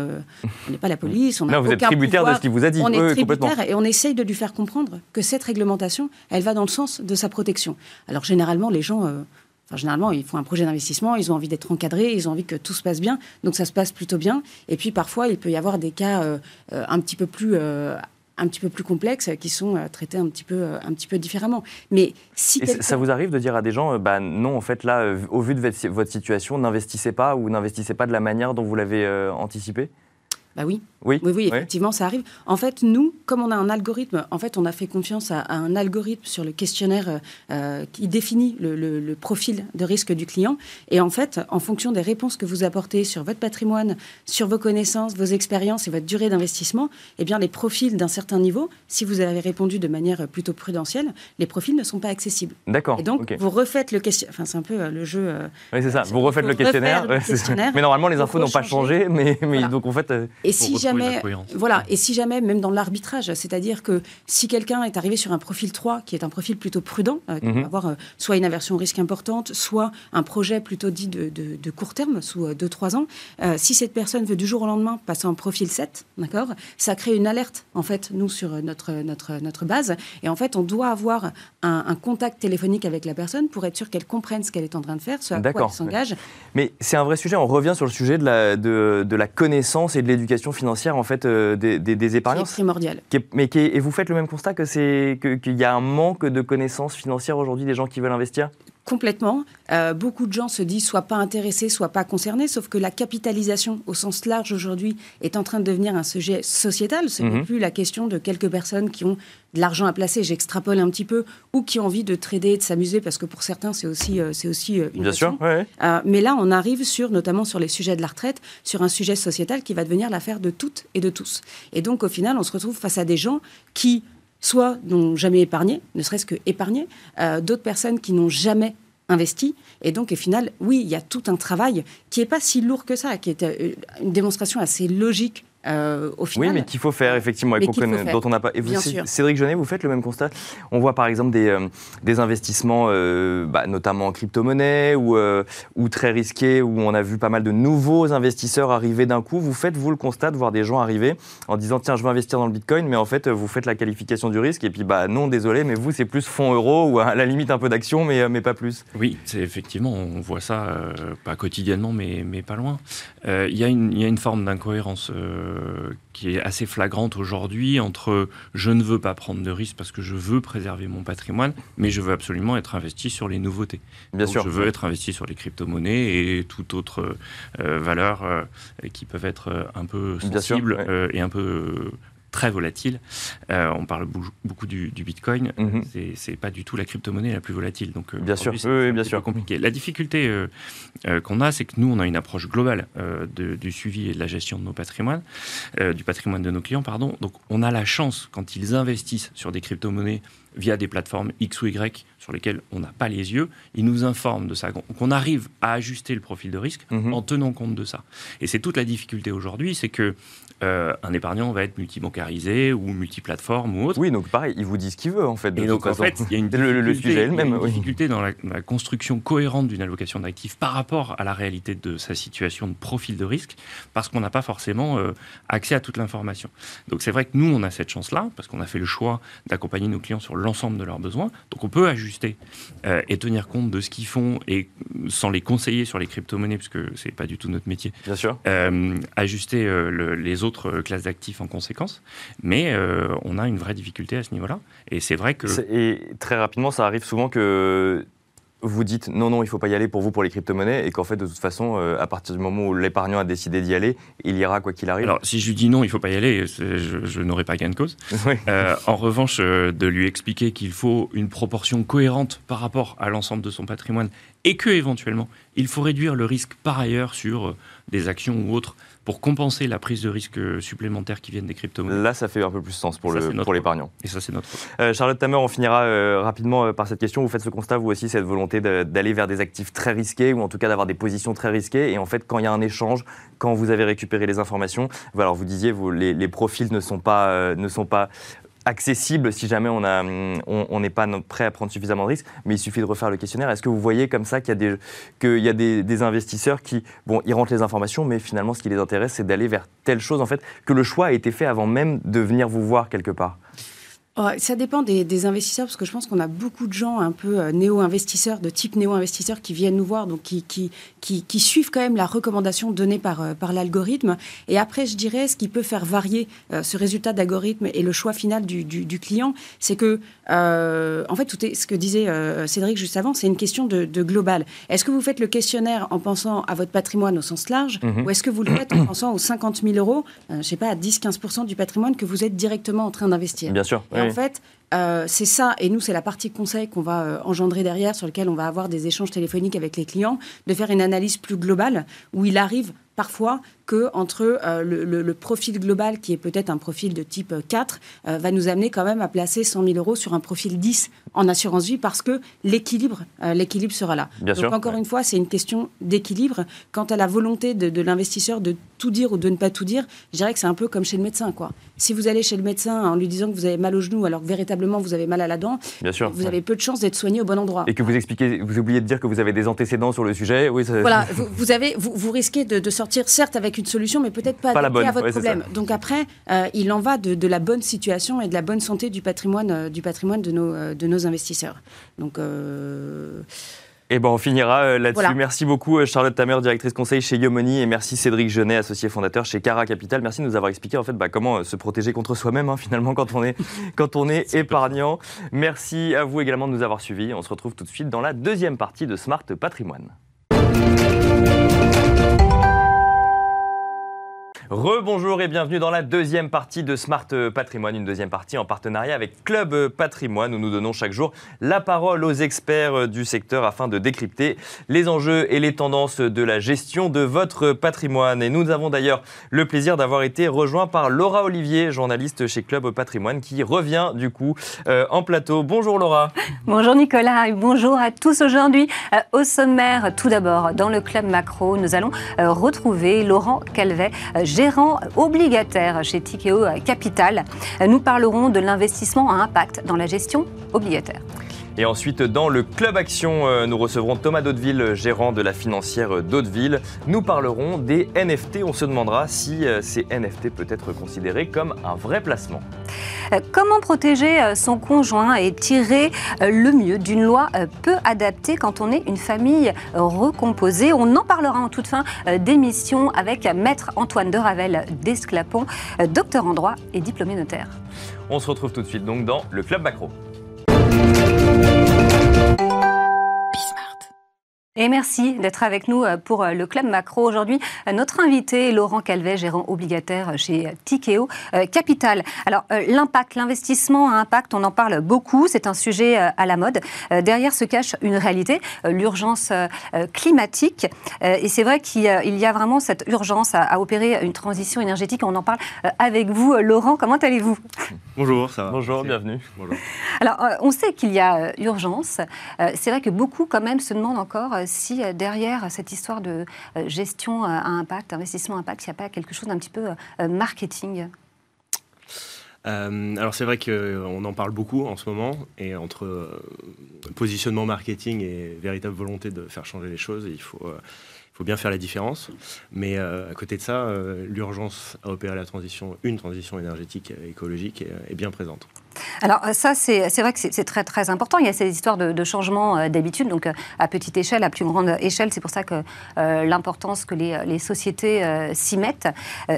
pas la police, on n'a vous êtes tributaire de ce qu'il vous a dit. On est tributaire et on essaye de lui faire comprendre que cette réglementation, elle va dans le sens de sa protection. Alors généralement, les gens... Enfin, généralement, ils font un projet d'investissement, ils ont envie d'être encadrés, ils ont envie que tout se passe bien, donc ça se passe plutôt bien. Et puis parfois, il peut y avoir des cas un petit peu plus un petit peu plus complexes qui sont euh, traités un petit peu, euh, un petit peu différemment. Mais si ça vous arrive de dire à des gens, euh, bah non, en fait là, au vu de votre situation, n'investissez pas ou n'investissez pas de la manière dont vous l'avez anticipé? Bah oui. Oui, oui, effectivement, ça arrive. En fait, nous, comme on a un algorithme, en fait, on a fait confiance à, un algorithme sur le questionnaire euh, qui définit le, profil de risque du client. Et en fait, en fonction des réponses que vous apportez sur votre patrimoine, sur vos connaissances, vos expériences et votre durée d'investissement, eh bien, les profils d'un certain niveau, si vous avez répondu de manière plutôt prudentielle, les profils ne sont pas accessibles. D'accord. Et donc, vous refaites le questionnaire. Enfin, c'est un peu euh, le jeu. Euh, oui, c'est ça. Vous refaites le questionnaire. mais normalement, les infos n'ont pas changé. Mais, mais donc, en fait. Et si jamais, voilà, et si jamais, même dans l'arbitrage, c'est-à-dire que si quelqu'un est arrivé sur un profil 3, qui est un profil plutôt prudent, euh, qui va mhm. avoir euh, soit une aversion au risque importante, soit un projet plutôt dit de, de, court terme, sous 2-3 ans, si cette personne veut du jour au lendemain passer en profil 7, d'accord, ça crée une alerte, en fait, nous, sur notre, notre, notre base. Et en fait, on doit avoir un, un contact téléphonique avec la personne pour être sûr qu'elle comprenne ce qu'elle est en train de faire, ce à quoi elle s'engage. Mais c'est un vrai sujet. On revient sur le sujet de la, de, de la connaissance et de l'éducation financière en fait euh, des, des, épargnants. C'est primordial. mais et vous faites le même constat que c'est qu'il y a un manque de connaissances financières aujourd'hui des gens qui veulent investir? Complètement. Euh, beaucoup de gens se disent soit pas intéressés, soit pas concernés, sauf que la capitalisation au sens large aujourd'hui est en train de devenir un sujet sociétal. Ce n'est mhm. plus la question de quelques personnes qui ont de l'argent à placer, j'extrapole un petit peu, ou qui ont envie de trader, de s'amuser, parce que pour certains, c'est aussi, euh, c'est aussi euh, une Bien sûr, mais là, on arrive sur, notamment sur les sujets de la retraite, sur un sujet sociétal qui va devenir l'affaire de toutes et de tous. Et donc, au final, on se retrouve face à des gens qui soit n'ont jamais épargné, ne serait-ce que épargné, euh, d'autres personnes qui n'ont jamais investi. Et donc, au final, oui, il y a tout un travail qui n'est pas si lourd que ça, qui est euh, une démonstration assez logique euh, oui, mais qu'il faut faire, effectivement, et dont on n'a pas. Et vous, Cédric Genet, vous faites le même constat? On voit par exemple des, euh, des investissements, euh, bah, notamment en crypto-monnaie, ou, ou très risqués, où on a vu pas mal de nouveaux investisseurs arriver d'un coup. Vous faites, vous, le constat de voir des gens arriver en disant tiens, je veux investir dans le bitcoin, mais en fait, vous faites la qualification du risque, et puis bah non, désolé, mais vous, c'est plus fonds euros, ou à la limite un peu d'action, mais, mais pas plus. Oui, c'est effectivement, on voit ça, pas quotidiennement, mais, mais pas loin. Il y, a une, y a une forme d'incohérence euh, qui est assez flagrante aujourd'hui entre je ne veux pas prendre de risques parce que je veux préserver mon patrimoine, mais je veux absolument être investi sur les nouveautés. Bien sûr. Je veux être investi sur les crypto-monnaies et toute autre euh, valeur euh, qui peuvent être un peu sensibles et un peu très volatile. Euh, on parle beaucoup du, Bitcoin. Mm C'est pas du tout la crypto-monnaie la plus volatile. Donc, euh, bien sûr, oui, bien sûr. compliqué. La difficulté euh, qu'on a, c'est que nous, on a une approche globale du suivi et de la gestion de nos patrimoines, du patrimoine de nos clients, pardon. Donc, on a la chance, quand ils investissent sur des crypto-monnaies via des plateformes X ou Y sur lesquelles on n'a pas les yeux, ils nous informent de ça. Qu'on arrive à ajuster le profil de risque mhm. en tenant compte de ça. Et c'est toute la difficulté aujourd'hui, c'est que euh, un épargnant va être multibancarisé ou multiplateforme ou autre. Oui, donc pareil, il vous dit ce qu'il veut en fait. et donc en fait, il y a une le, sujet même. difficulté dans la, construction cohérente d'une allocation d'actifs par rapport à la réalité de sa situation de profil de risque, parce qu'on n'a pas forcément euh, accès à toute l'information. Donc c'est vrai que nous, on a cette chance-là, parce qu'on a fait le choix d'accompagner nos clients sur l'ensemble de leurs besoins. Donc on peut ajuster euh, et tenir compte de ce qu'ils font et sans les conseiller sur les crypto-monnaies, parce que c'est pas du tout notre métier. Bien sûr. ajuster les autres euh, classes d'actifs en conséquence. Mais euh, on a une vraie difficulté à ce niveau-là. Et c'est vrai que. Et très rapidement, ça arrive souvent que vous dites non, non, il ne faut pas y aller pour vous pour les crypto-monnaies et qu'en fait, de toute façon, euh, à partir du moment où l'épargnant a décidé d'y aller, il ira quoi qu'il arrive Alors, si je lui dis non, il ne faut pas y aller, je, n'aurai pas gain de cause. en revanche, de lui expliquer qu'il faut une proportion cohérente par rapport à l'ensemble de son patrimoine et que éventuellement, il faut réduire le risque par ailleurs sur des actions ou autres pour compenser la prise de risque supplémentaire qui viennent des crypto-monnaies. Là, ça fait un peu plus sens pour l'épargnant. Et ça, c'est notre. Euh, Charlotte Tamer, on finira euh, rapidement euh, par cette question. Vous faites ce constat, vous aussi, cette volonté d'aller vers des actifs très risqués, ou en tout cas d'avoir des positions très risquées. Et en fait, quand il y a un échange, quand vous avez récupéré les informations, alors vous disiez, vous, les, les, profils ne sont pas, ne sont pas accessible si jamais on n'est on, pas prêt à prendre suffisamment de risques, mais il suffit de refaire le questionnaire. Est-ce que vous voyez comme ça qu'il y a, des, qu'il y a des, des, investisseurs qui, bon, ils rentrent les informations, mais finalement, ce qui les intéresse, c'est d'aller vers telle chose, en fait, que le choix a été fait avant même de venir vous voir quelque part? Ça dépend des, investisseurs, parce que je pense qu'on a beaucoup de gens un peu euh, néo-investisseurs, de type néo-investisseurs, qui viennent nous voir, donc qui, qui, qui, suivent quand même la recommandation donnée par, euh, par l'algorithme. Et après, je dirais, ce qui peut faire varier euh, ce résultat d'algorithme et le choix final du, du, client, c'est que, en fait, tout est, ce que disait Cédric juste avant, c'est une question de, de global. Est-ce que vous faites le questionnaire en pensant à votre patrimoine au sens large, mhm. ou est-ce que vous le faites en pensant aux 50 000 euros, je ne sais pas, à 10-15% du patrimoine que vous êtes directement en train d'investir? Bien sûr en fait, euh, c'est ça, et nous, c'est la partie conseil qu'on va euh, engendrer derrière, sur lequel on va avoir des échanges téléphoniques avec les clients, de faire une analyse plus globale, où il arrive parfois que entre euh, le, profil global, qui est peut-être un profil de type 4, euh, va nous amener quand même à placer 100 000 euros sur un profil 10 en assurance vie parce que l'équilibre, l'équilibre sera là. Donc encore une fois, c'est une question d'équilibre. Quant à la volonté de, l'investisseur de tout dire ou de ne pas tout dire, je dirais que c'est un peu comme chez le médecin. Quoi. Si vous allez chez le médecin en lui disant que vous avez mal au genou alors que véritablement vous avez mal à la dent, Bien sûr, vous avez peu de chances d'être soigné au bon endroit. Et que vous expliquez, vous oubliez de dire que vous avez des antécédents sur le sujet. Oui, voilà, vous, avez, vous, risquez de, sortir certes avec une solution, mais peut-être pas, pas à votre problème. Donc après, euh, il en va de, la bonne situation et de la bonne santé du patrimoine, euh, du patrimoine de, nos, euh, de nos investisseurs. Donc. Et eh ben on finira là-dessus. Merci beaucoup Charlotte Tamer, directrice conseil chez Yomoni, et merci Cédric Genet, associé fondateur chez Cara Capital. Merci de nous avoir expliqué en fait bah, comment se protéger contre soi-même hein, finalement quand on est, quand on est épargnant. Merci à vous également de nous avoir suivis. On se retrouve tout de suite dans la deuxième partie de Smart Patrimoine. Rebonjour et bienvenue dans la deuxième partie de Smart Patrimoine, une deuxième partie en partenariat avec Club Patrimoine où nous donnons chaque jour la parole aux experts du secteur afin de décrypter les enjeux et les tendances de la gestion de votre patrimoine. Et nous avons d'ailleurs le plaisir d'avoir été rejoint par Laura Olivier, journaliste chez Club Patrimoine, qui revient du coup euh, en plateau. Bonjour Laura. Bonjour Nicolas et bonjour à tous aujourd'hui. Euh, au sommaire, tout d'abord, dans le Club Macro, nous allons euh, retrouver Laurent Calvet, gérant obligataire chez Tikeo Capital. Nous parlerons de l'investissement à impact dans la gestion obligataire. Et ensuite, dans le Club Action, euh, nous recevrons Thomas Daudeville, gérant de la financière Daudeville. Nous parlerons des NFT. On se demandera si euh, ces NFT peuvent être considérés comme un vrai placement. Euh, comment protéger son conjoint et tirer le mieux d'une loi peu adaptée quand on est une famille recomposée? On en parlera en toute fin d'émission avec Maître Antoine de Ravel d'Esclapon, docteur en droit et diplômé notaire. On se retrouve tout de suite donc dans le Club Macro. Et merci d'être avec nous euh, pour euh, le Club Macro. Aujourd'hui, euh, notre invité, Laurent Calvet, gérant obligataire chez Tikeo Capital. Alors, l'impact, l'investissement à impact, on en parle beaucoup. C'est un sujet à la mode. Derrière se cache une réalité, l'urgence climatique. Et c'est vrai qu'il y a vraiment cette urgence à opérer une transition énergétique. On en parle avec vous. Laurent, comment allez-vous? Bonjour, ça va. Bonjour, bienvenue. Bonjour. Alors, on sait qu'il y a urgence. C'est vrai que beaucoup, quand même, se demandent encore si euh, derrière cette histoire de euh, gestion à impact, investissement à impact, il n'y a pas quelque chose d'un petit peu euh, marketing? Alors c'est vrai qu'on en parle beaucoup en ce moment, et entre positionnement marketing et véritable volonté de faire changer les choses, il faut, il faut bien faire la différence. Mais à côté de ça, l'urgence à opérer la transition, une transition énergétique et écologique est bien présente. Alors ça, c'est vrai que c'est très très important. Il y a ces histoires de, changement euh, d'habitude, donc euh, à petite échelle, à plus grande échelle. C'est pour ça que euh, l'importance que les, sociétés s'y mettent,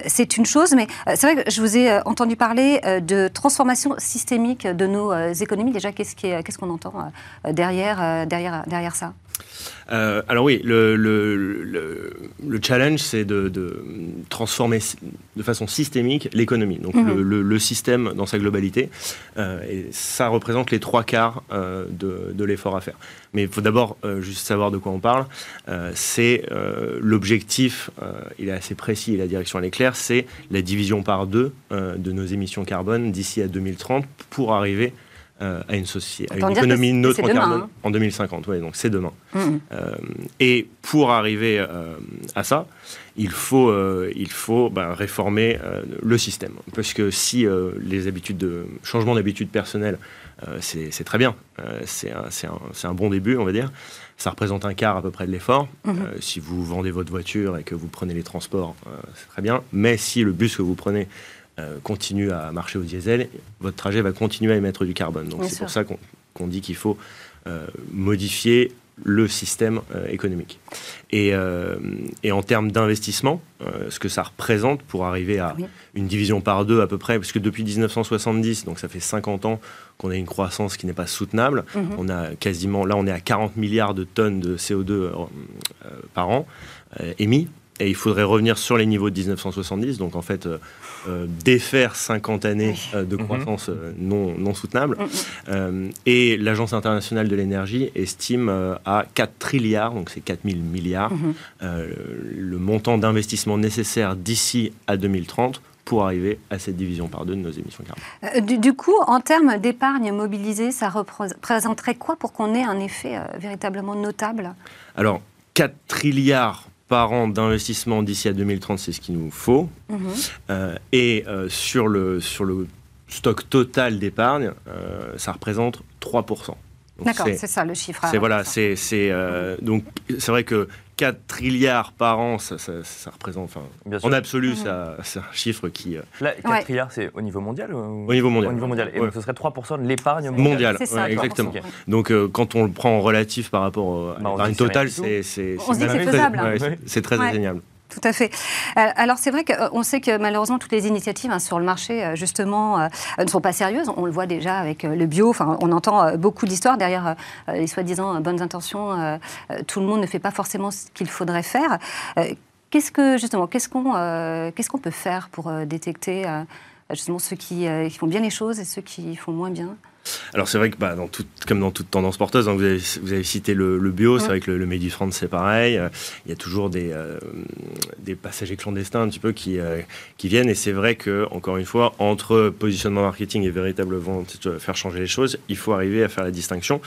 c'est une chose. Mais c'est vrai que je vous ai entendu parler de transformation systémique de nos économies. Déjà, qu'est-ce qu'on entend derrière, derrière, derrière ça? Euh, alors oui, le, challenge, c'est de, transformer de façon systémique l'économie, donc mhm. le, système dans sa globalité. Euh, et ça représente les trois quarts euh, de, l'effort à faire. Mais il faut d'abord juste savoir de quoi on parle. c'est l'objectif, il est assez précis et la direction elle est claire, c'est la division par deux de nos émissions carbone d'ici à 2030 pour arriver euh, à une, société, à une économie neutre en carbone hein. en 2050. Ouais, donc c'est demain. Mm. Euh, et pour arriver euh, à ça, il faut, il faut bah, réformer le système. Parce que si les habitudes de changement d'habitudes personnelles, c'est très bien, c'est un, un, un, bon début, on va dire. Ça représente un quart à peu près de l'effort. Mm-hmm. si vous vendez votre voiture et que vous prenez les transports, c'est très bien. Mais si le bus que vous prenez euh, continue à marcher au diesel, votre trajet va continuer à émettre du carbone. Donc c'est pour ça qu'on dit qu'il faut euh, modifier le système euh, économique. Et, et, en termes d'investissement, ce que ça représente pour arriver à une division par deux à peu près, parce que depuis 1970, donc ça fait 50 ans qu'on a une croissance qui n'est pas soutenable. Mhm. On a quasiment, là on est à 40 milliards de tonnes de CO2 par an émis. Et il faudrait revenir sur les niveaux de 1970, donc en fait euh, euh, défaire 50 années euh, de Mhm. croissance euh, non, non soutenable. Et l'Agence internationale de l'énergie estime euh, à 4 trilliards, donc c'est 4 000 milliards, Mhm. euh, le montant d'investissement nécessaire d'ici à 2030 pour arriver à cette division par deux de nos émissions carbone. Euh, Du, du coup, en termes d'épargne mobilisée, ça représenterait quoi pour qu'on ait un effet euh, véritablement notable? Alors, 4 trilliards par an d'investissement d'ici à 2030, c'est ce qu'il nous faut. Mhm. Euh, et euh, sur, le, sur le stock total d'épargne, euh, ça représente 3%. D'accord, c'est- ça le chiffre. c'est voilà, c'est euh, donc c'est vrai que 4 trilliards par an, ça, ça- ça représente, enfin, Bien sûr. en absolu, Mhm. ça- c'est un chiffre qui, euh, Là, 4 Ouais. trilliards, c'est au niveau mondial ou- au niveau mondial. Au niveau mondial. Et Ouais. donc, ce serait 3% de l'épargne mondiale. Mondial, C'est ça, ouais, 3%. exactement. Donc euh, quand on le prend en relatif par rapport au- à Bah, l'épargne totale, c'est c'est- On se dit que c'est très- faisable. c'est- Ouais. c'est très Ouais. atteignable. Tout à fait. Euh, alors c'est vrai qu'on sait que malheureusement toutes les initiatives hein, sur le marché euh, justement euh, ne sont pas sérieuses. On le voit déjà avec euh, le bio. Enfin, on entend euh, beaucoup d'histoires derrière euh, les soi-disant euh, bonnes intentions. euh, euh, tout le monde ne fait pas forcément ce qu'il faudrait faire. Euh, qu'est-ce que justement, qu'est-ce qu'on, euh, qu'est-ce qu'on peut faire pour euh, détecter euh, justement ceux qui, euh, qui font bien les choses et ceux qui font moins bien? Alors c'est vrai que bah, dans tout- comme dans toute tendance porteuse, hein, vous, avez, vous avez cité le, le bio, c'est vrai que le, le Made in France c'est pareil. Euh, Il y a toujours des, euh, des passagers clandestins un petit peu qui, euh, qui viennent et c'est vrai que encore une fois entre positionnement marketing et véritable de faire changer les choses, il faut arriver à faire la distinction.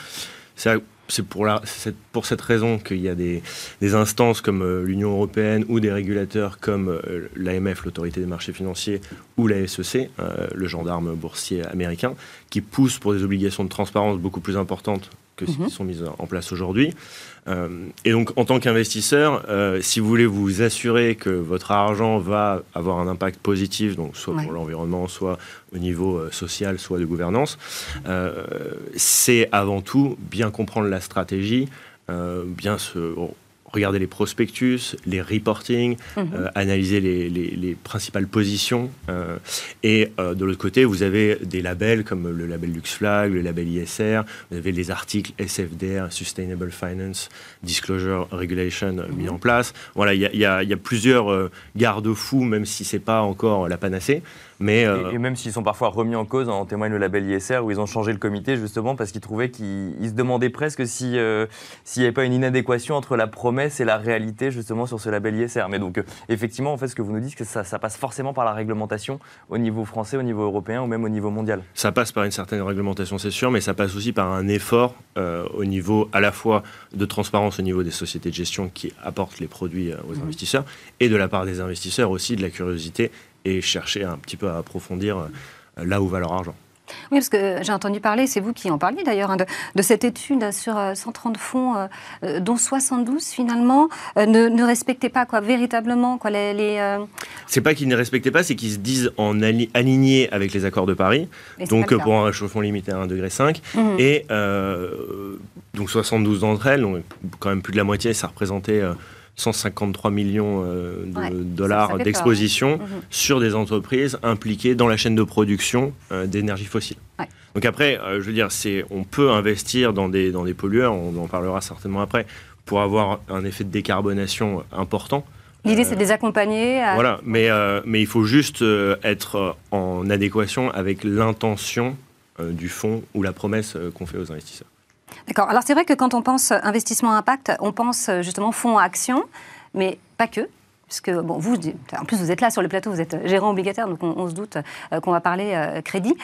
C'est pour, la- c'est pour cette raison qu'il y a des, des instances comme euh, l'Union européenne ou des régulateurs comme euh, l'AMF, l'autorité des marchés financiers, ou la SEC, euh, le gendarme boursier américain, qui poussent pour des obligations de transparence beaucoup plus importantes que celles Mhm. qui sont mises en place aujourd'hui. Euh, et donc, en tant qu'investisseur, euh, si vous voulez vous assurer que votre argent va avoir un impact positif, donc soit Ouais. pour l'environnement, soit au niveau euh, social, soit de gouvernance, c'est avant tout bien comprendre la stratégie, bien se regarder les prospectus, les reporting, Mhm. euh, analyser les, les- les principales positions. euh, et euh, de l'autre côté, vous avez des labels comme le label LuxFlag, le label ISR, vous avez les articles SFDR, Sustainable Finance Disclosure Regulation euh, mis en place. Voilà, il y y a plusieurs euh, garde-fous, même si c'est pas encore la panacée. Mais euh, Et, et même s'ils sont parfois remis en cause, en témoigne le label ISR, où ils ont changé le comité justement parce qu'ils trouvaient qu'ils ils se demandaient presque si, euh, s'il n'y avait pas une inadéquation entre la promesse et la réalité justement sur ce label ISR. Mais donc euh, effectivement, en fait, ce que vous nous dites, c'est que ça, ça passe forcément par la réglementation au niveau français, au niveau européen ou même au niveau mondial. Ça passe par une certaine réglementation, c'est sûr, mais ça passe aussi par un effort euh, au niveau à la fois de transparence au niveau des sociétés de gestion qui apportent les produits euh, aux Mhm. investisseurs et de la part des investisseurs aussi de la curiosité et chercher un petit peu à approfondir euh, là où va leur argent. Oui, parce que j'ai entendu parler, c'est vous qui en parliez d'ailleurs, hein, de, de cette étude sur euh, 130 fonds, euh, euh, dont 72 finalement euh, ne, ne respectaient pas quoi, véritablement quoi, les. les, euh, C'est pas qu'ils ne respectaient pas, c'est qu'ils se disent en ali- alignés avec les accords de Paris, et donc euh, pour un réchauffement limité à 1,5 degré. Mhm. Et euh, donc 72 d'entre elles, donc quand même plus de la moitié, ça représentait euh, 153 millions euh, de Ouais, dollars peur, d'exposition Mhm. sur des entreprises impliquées dans la chaîne de production euh, d'énergie fossile. Ouais. Donc après, euh, je veux dire, c'est, on peut investir dans des, dans des pollueurs, on en parlera certainement après, pour avoir un effet de décarbonation important. L'idée, Euh, c'est de les accompagner. à- Voilà, mais, euh, mais il faut juste euh, être euh, en adéquation avec l'intention euh, du fonds ou la promesse euh, qu'on fait aux investisseurs. Alors c'est vrai que quand on pense investissement impact, on pense euh, justement fonds à action, mais pas que. Puisque, bon, vous, en plus, vous êtes là sur le plateau, vous êtes gérant obligataire, donc on, se doute euh, qu'on va parler euh, crédit.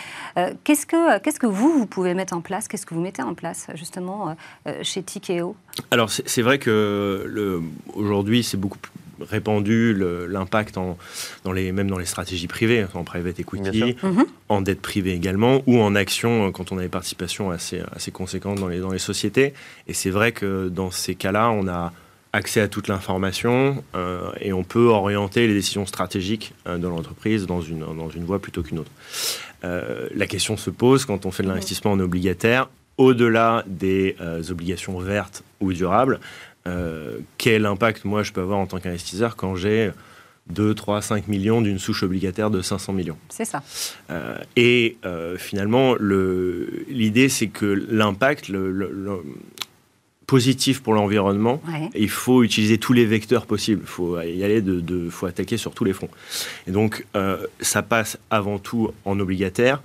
Qu'est-ce, que, que vous, vous pouvez mettre en place Qu'est-ce que vous mettez en place, justement, chez Tikeo Alors c'est c'est vrai que le- aujourd'hui c'est beaucoup plus répandu le- l'impact en, dans les, même dans les stratégies privées, en private equity. Mhm. en dette privée également, ou en action euh, quand on a des participations assez, assez conséquentes dans les, dans les sociétés. Et c'est vrai que dans ces cas-là, on a accès à toute l'information euh, et on peut orienter les décisions stratégiques euh, de l'entreprise dans une, dans une voie plutôt qu'une autre. Euh, la question se pose quand on fait de l'investissement en obligataire, au-delà des euh, obligations vertes ou durables, euh, quel impact moi je peux avoir en tant qu'investisseur quand j'ai 2, 3, 5 millions d'une souche obligataire de 500 millions? C'est ça. euh, et euh, finalement, le- l'idée, c'est que l'impact le- le- le- positif pour l'environnement, Ouais. il faut utiliser tous les vecteurs possibles. Il faut y aller, de, de- faut attaquer sur tous les fronts. Et donc, euh, ça passe avant tout en obligataire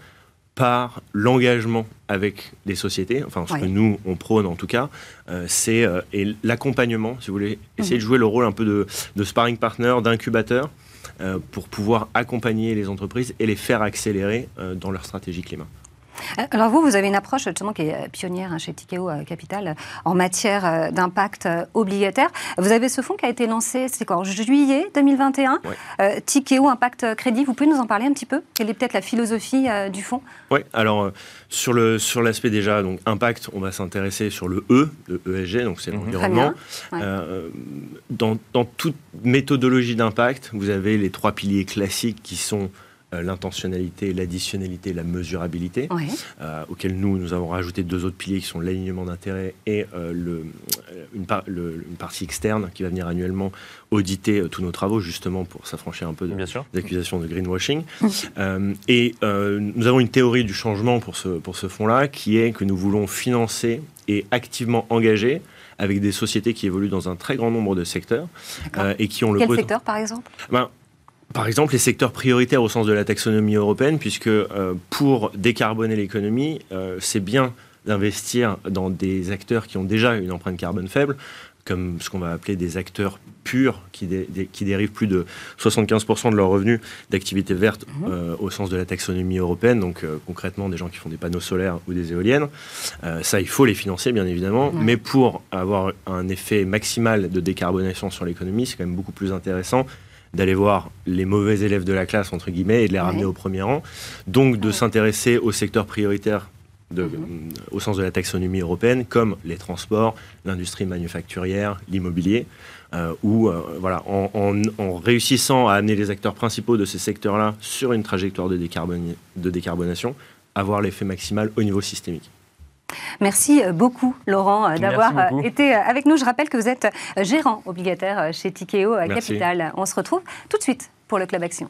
par l'engagement avec les sociétés, enfin ce Ouais. que nous on prône en tout cas, euh, c'est euh, et l'accompagnement, si vous voulez, essayer Mhm. de jouer le rôle un peu de, de sparring partner, d'incubateur, euh, pour pouvoir accompagner les entreprises et les faire accélérer dans leur stratégie climat. Euh, Alors vous, vous avez une approche justement qui est euh, pionnière hein, chez Tikeo euh, Capital en matière d'impact obligataire. Vous avez ce fonds qui a été lancé, c'est quoi, en juillet 2021 Ouais. Euh, Tikeo Impact Crédit, vous pouvez nous en parler un petit peu? Quelle est peut-être la philosophie euh, du fonds? Oui, alors euh, sur le sur l'aspect déjà donc impact, on va s'intéresser sur le E, le ESG, donc c'est Mhm. l'environnement. Ouais. Dans, dans toute méthodologie d'impact, vous avez les trois piliers classiques qui sont l'intentionnalité, l'additionnalité, la mesurabilité, Ouais. euh, auxquels nous nous avons rajouté deux autres piliers qui sont l'alignement d'intérêt et euh, le, euh, une, par- le- une partie externe qui va venir annuellement auditer euh, tous nos travaux justement pour s'affranchir un peu de, Bien sûr. d'accusations de greenwashing. Euh, et euh, nous avons une théorie du changement pour ce, pour ce fonds-là, qui est que nous voulons financer et activement engager avec des sociétés qui évoluent dans un très grand nombre de secteurs euh, et qui ont le Quel secteur par exemple? Ben, par exemple, les secteurs prioritaires au sens de la taxonomie européenne, puisque euh, pour décarboner l'économie, euh, c'est bien d'investir dans des acteurs qui ont déjà une empreinte carbone faible, comme ce qu'on va appeler des acteurs purs, qui, dé- dé- qui dérivent plus de 75% de leurs revenus d'activités vertes euh, au sens de la taxonomie européenne, donc euh, concrètement des gens qui font des panneaux solaires ou des éoliennes. Euh, ça, il faut les financer, bien évidemment, mais pour avoir un effet maximal de décarbonation sur l'économie, c'est quand même beaucoup plus intéressant d'aller voir les mauvais élèves de la classe, entre guillemets, et de les ramener Ouais. au premier rang. Donc de s'intéresser aux secteurs prioritaires de- euh, au sens de la taxonomie européenne, comme les transports, l'industrie manufacturière, l'immobilier, euh, où, euh, voilà, en, en- en réussissant à amener les acteurs principaux de ces secteurs-là sur une trajectoire de décarbonation, avoir l'effet maximal au niveau systémique. Merci euh, beaucoup, Laurent, euh, d'avoir euh, été avec nous. Je rappelle que vous êtes gérant obligataire chez Tikeo Merci. Capital. On se retrouve tout de suite pour le Club Action.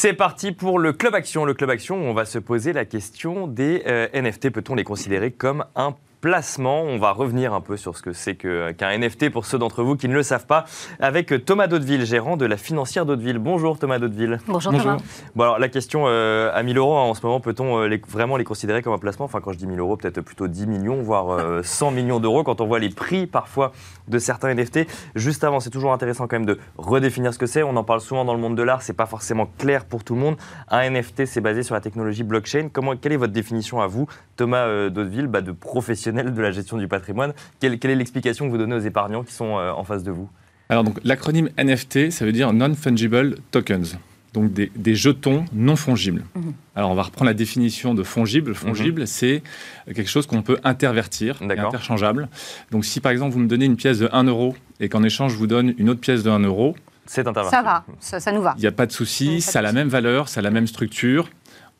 C'est parti pour le Club Action. Le Club Action, on va se poser la question des euh, NFT. Peut-on les considérer comme un placement On va revenir un peu sur ce que c'est que- qu'un NFT pour ceux d'entre vous qui ne le savent pas, avec Thomas Daudeville, gérant de la financière Daudeville. Bonjour Thomas Daudeville. Bonjour, Thomas. Bon alors la question euh, à 1000 euros hein, en ce moment, peut-on euh, vraiment les considérer comme un placement? Enfin quand je dis 1000 euros, peut-être plutôt 10 millions, voire euh, 100 millions d'euros quand on voit les prix parfois de certains NFT. Juste avant, c'est toujours intéressant quand même de redéfinir ce que c'est. On en parle souvent dans le monde de l'art, c'est pas forcément clair pour tout le monde. Un NFT, c'est basé sur la technologie blockchain. Comment, quelle est votre définition à vous, Thomas euh, Daudeville, bah, de professionnel de la gestion du patrimoine quelle, quelle est l'explication que vous donnez aux épargnants qui sont euh, en face de vous? Alors donc l'acronyme NFT, ça veut dire Non-Fungible Tokens, donc des, des jetons non fongibles. Mhm. Alors on va reprendre la définition de fongible. Fongible, c'est quelque chose qu'on peut intervertir, interchangeable. Donc si par exemple vous me donnez une pièce de 1 euro et qu'en échange je vous donne une autre pièce de 1 euro, C'est intervertible. Ça va, ça, ça nous va. il n'y a pas de souci, ça a la même valeur, ça a la même structure.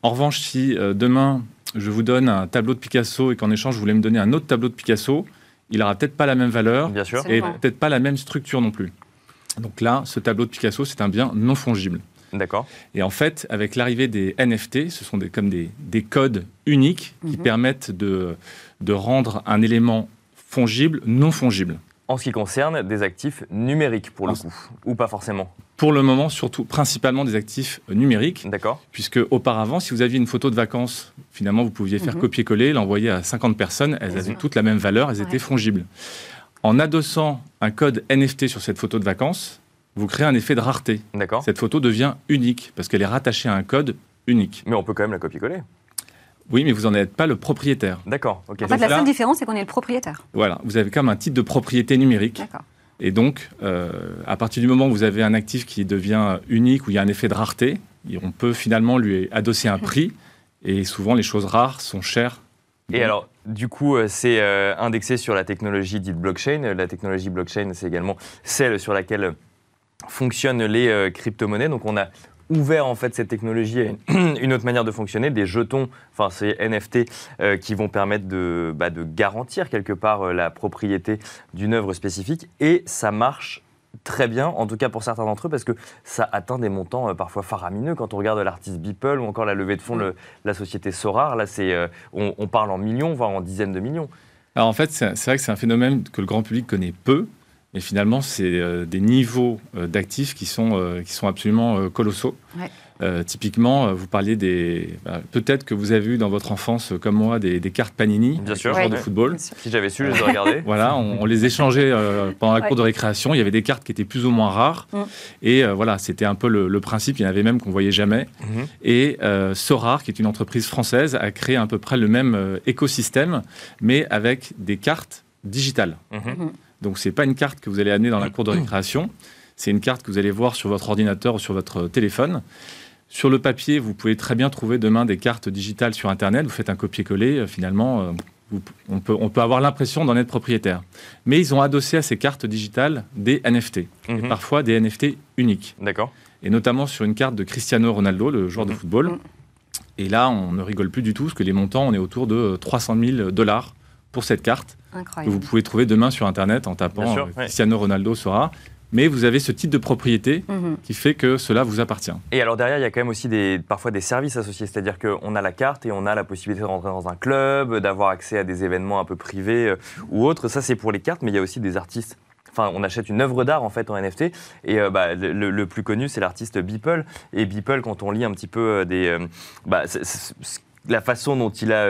En revanche, si euh, demain je vous donne un tableau de Picasso et qu'en échange vous voulez me donner un autre tableau de Picasso, il aura peut-être pas la même valeur, Bien sûr. Et peut-être pas la même structure non plus. Donc là, ce tableau de Picasso, c'est un bien non fongible. D'accord. Et en fait, avec l'arrivée des NFT, ce sont des, comme des, des codes uniques qui Mhm. permettent de, de rendre un élément fongible non fongible. En ce qui concerne des actifs numériques pour le En- coup, ou pas forcément. Pour le moment, surtout, principalement des actifs euh, numériques, D'accord. puisque auparavant, si vous aviez une photo de vacances, finalement, vous pouviez faire Mhm. copier-coller, l'envoyer à 50 personnes, elles avaient toutes la même valeur, elles Ouais. étaient fongibles. En adossant un code NFT sur cette photo de vacances, vous créez un effet de rareté. D'accord. Cette photo devient unique, parce qu'elle est rattachée à un code unique. Mais on peut quand même la copier-coller. Oui, mais vous n'en êtes pas le propriétaire. D'accord. Ok. En fait, la là- seule différence, c'est qu'on est le propriétaire. Voilà, vous avez comme un titre de propriété numérique. D'accord. Et donc, euh, à partir du moment où vous avez un actif qui devient unique, où il y a un effet de rareté, et on peut finalement lui adosser un prix. Et souvent, les choses rares sont chères. Et alors, du coup, euh, c'est euh, indexé sur la technologie dite blockchain. La technologie blockchain, c'est également celle sur laquelle fonctionnent les crypto-monnaies. Donc, on a ouvert en fait cette technologie à une, autre manière de fonctionner, des jetons, enfin ces NFT euh, qui vont permettre de, bah, de garantir quelque part euh, la propriété d'une œuvre spécifique et ça marche très bien, en tout cas pour certains d'entre eux, parce que ça atteint des montants euh, parfois faramineux. Quand on regarde l'artiste Beeple ou encore la levée de fonds de la société Sorar, là, c'est, euh, on, on, parle en millions, voire en dizaines de millions. Alors en fait, c'est, vrai que c'est un phénomène que le grand public connaît peu. Mais finalement, c'est euh, des niveaux d'actifs qui sont, qui sont absolument colossaux. Ouais. Euh, typiquement, euh, vous parliez des. Bah, peut-être que vous avez eu dans votre enfance, comme moi, des, cartes Panini, Bien sûr, de football. Si j'avais su, je les aurais voilà, on, les échangeait euh, pendant la cour de récréation. Il y avait des cartes qui étaient plus ou moins rares. Mm. Et voilà, c'était un peu le, principe. Il y en avait même qu'on voyait jamais. Mm-hmm. Et Sorar, qui est une entreprise française, a créé à peu près le même écosystème, mais avec des cartes digitales. Mm-hmm. Mm-hmm. Donc, ce n'est pas une carte que vous allez amener dans la cour de récréation. C'est une carte que vous allez voir sur votre ordinateur ou sur votre téléphone. Sur le papier, vous pouvez très bien trouver demain des cartes digitales sur Internet. Vous faites un copier-coller, euh, finalement, euh, on, peut, on peut avoir l'impression d'en être propriétaire. Mais ils ont adossé à ces cartes digitales des NFT, mhm. parfois des NFT uniques. D'accord. Et notamment sur une carte de Cristiano Ronaldo, le joueur de mhm. football. Et là, on ne rigole plus du tout, parce que les montants, on est autour de 300 000 dollars pour cette carte. Incroyable. Que vous pouvez trouver demain sur Internet en tapant euh, Cristiano Ronaldo sera mais vous avez ce type de propriété mhm. qui fait que cela vous appartient. Et alors derrière, il y a quand même aussi des, parfois des services associés, c'est-à-dire qu'on a la carte et on a la possibilité de rentrer dans un club, d'avoir accès à des événements un peu privés euh, ou autres. Ça, c'est pour les cartes, mais il y a aussi des artistes. Enfin, on achète une œuvre d'art en fait en NFT et euh, bah, le, plus connu c'est l'artiste Beeple et Beeple quand on lit un petit peu euh, des bah, la façon dont il a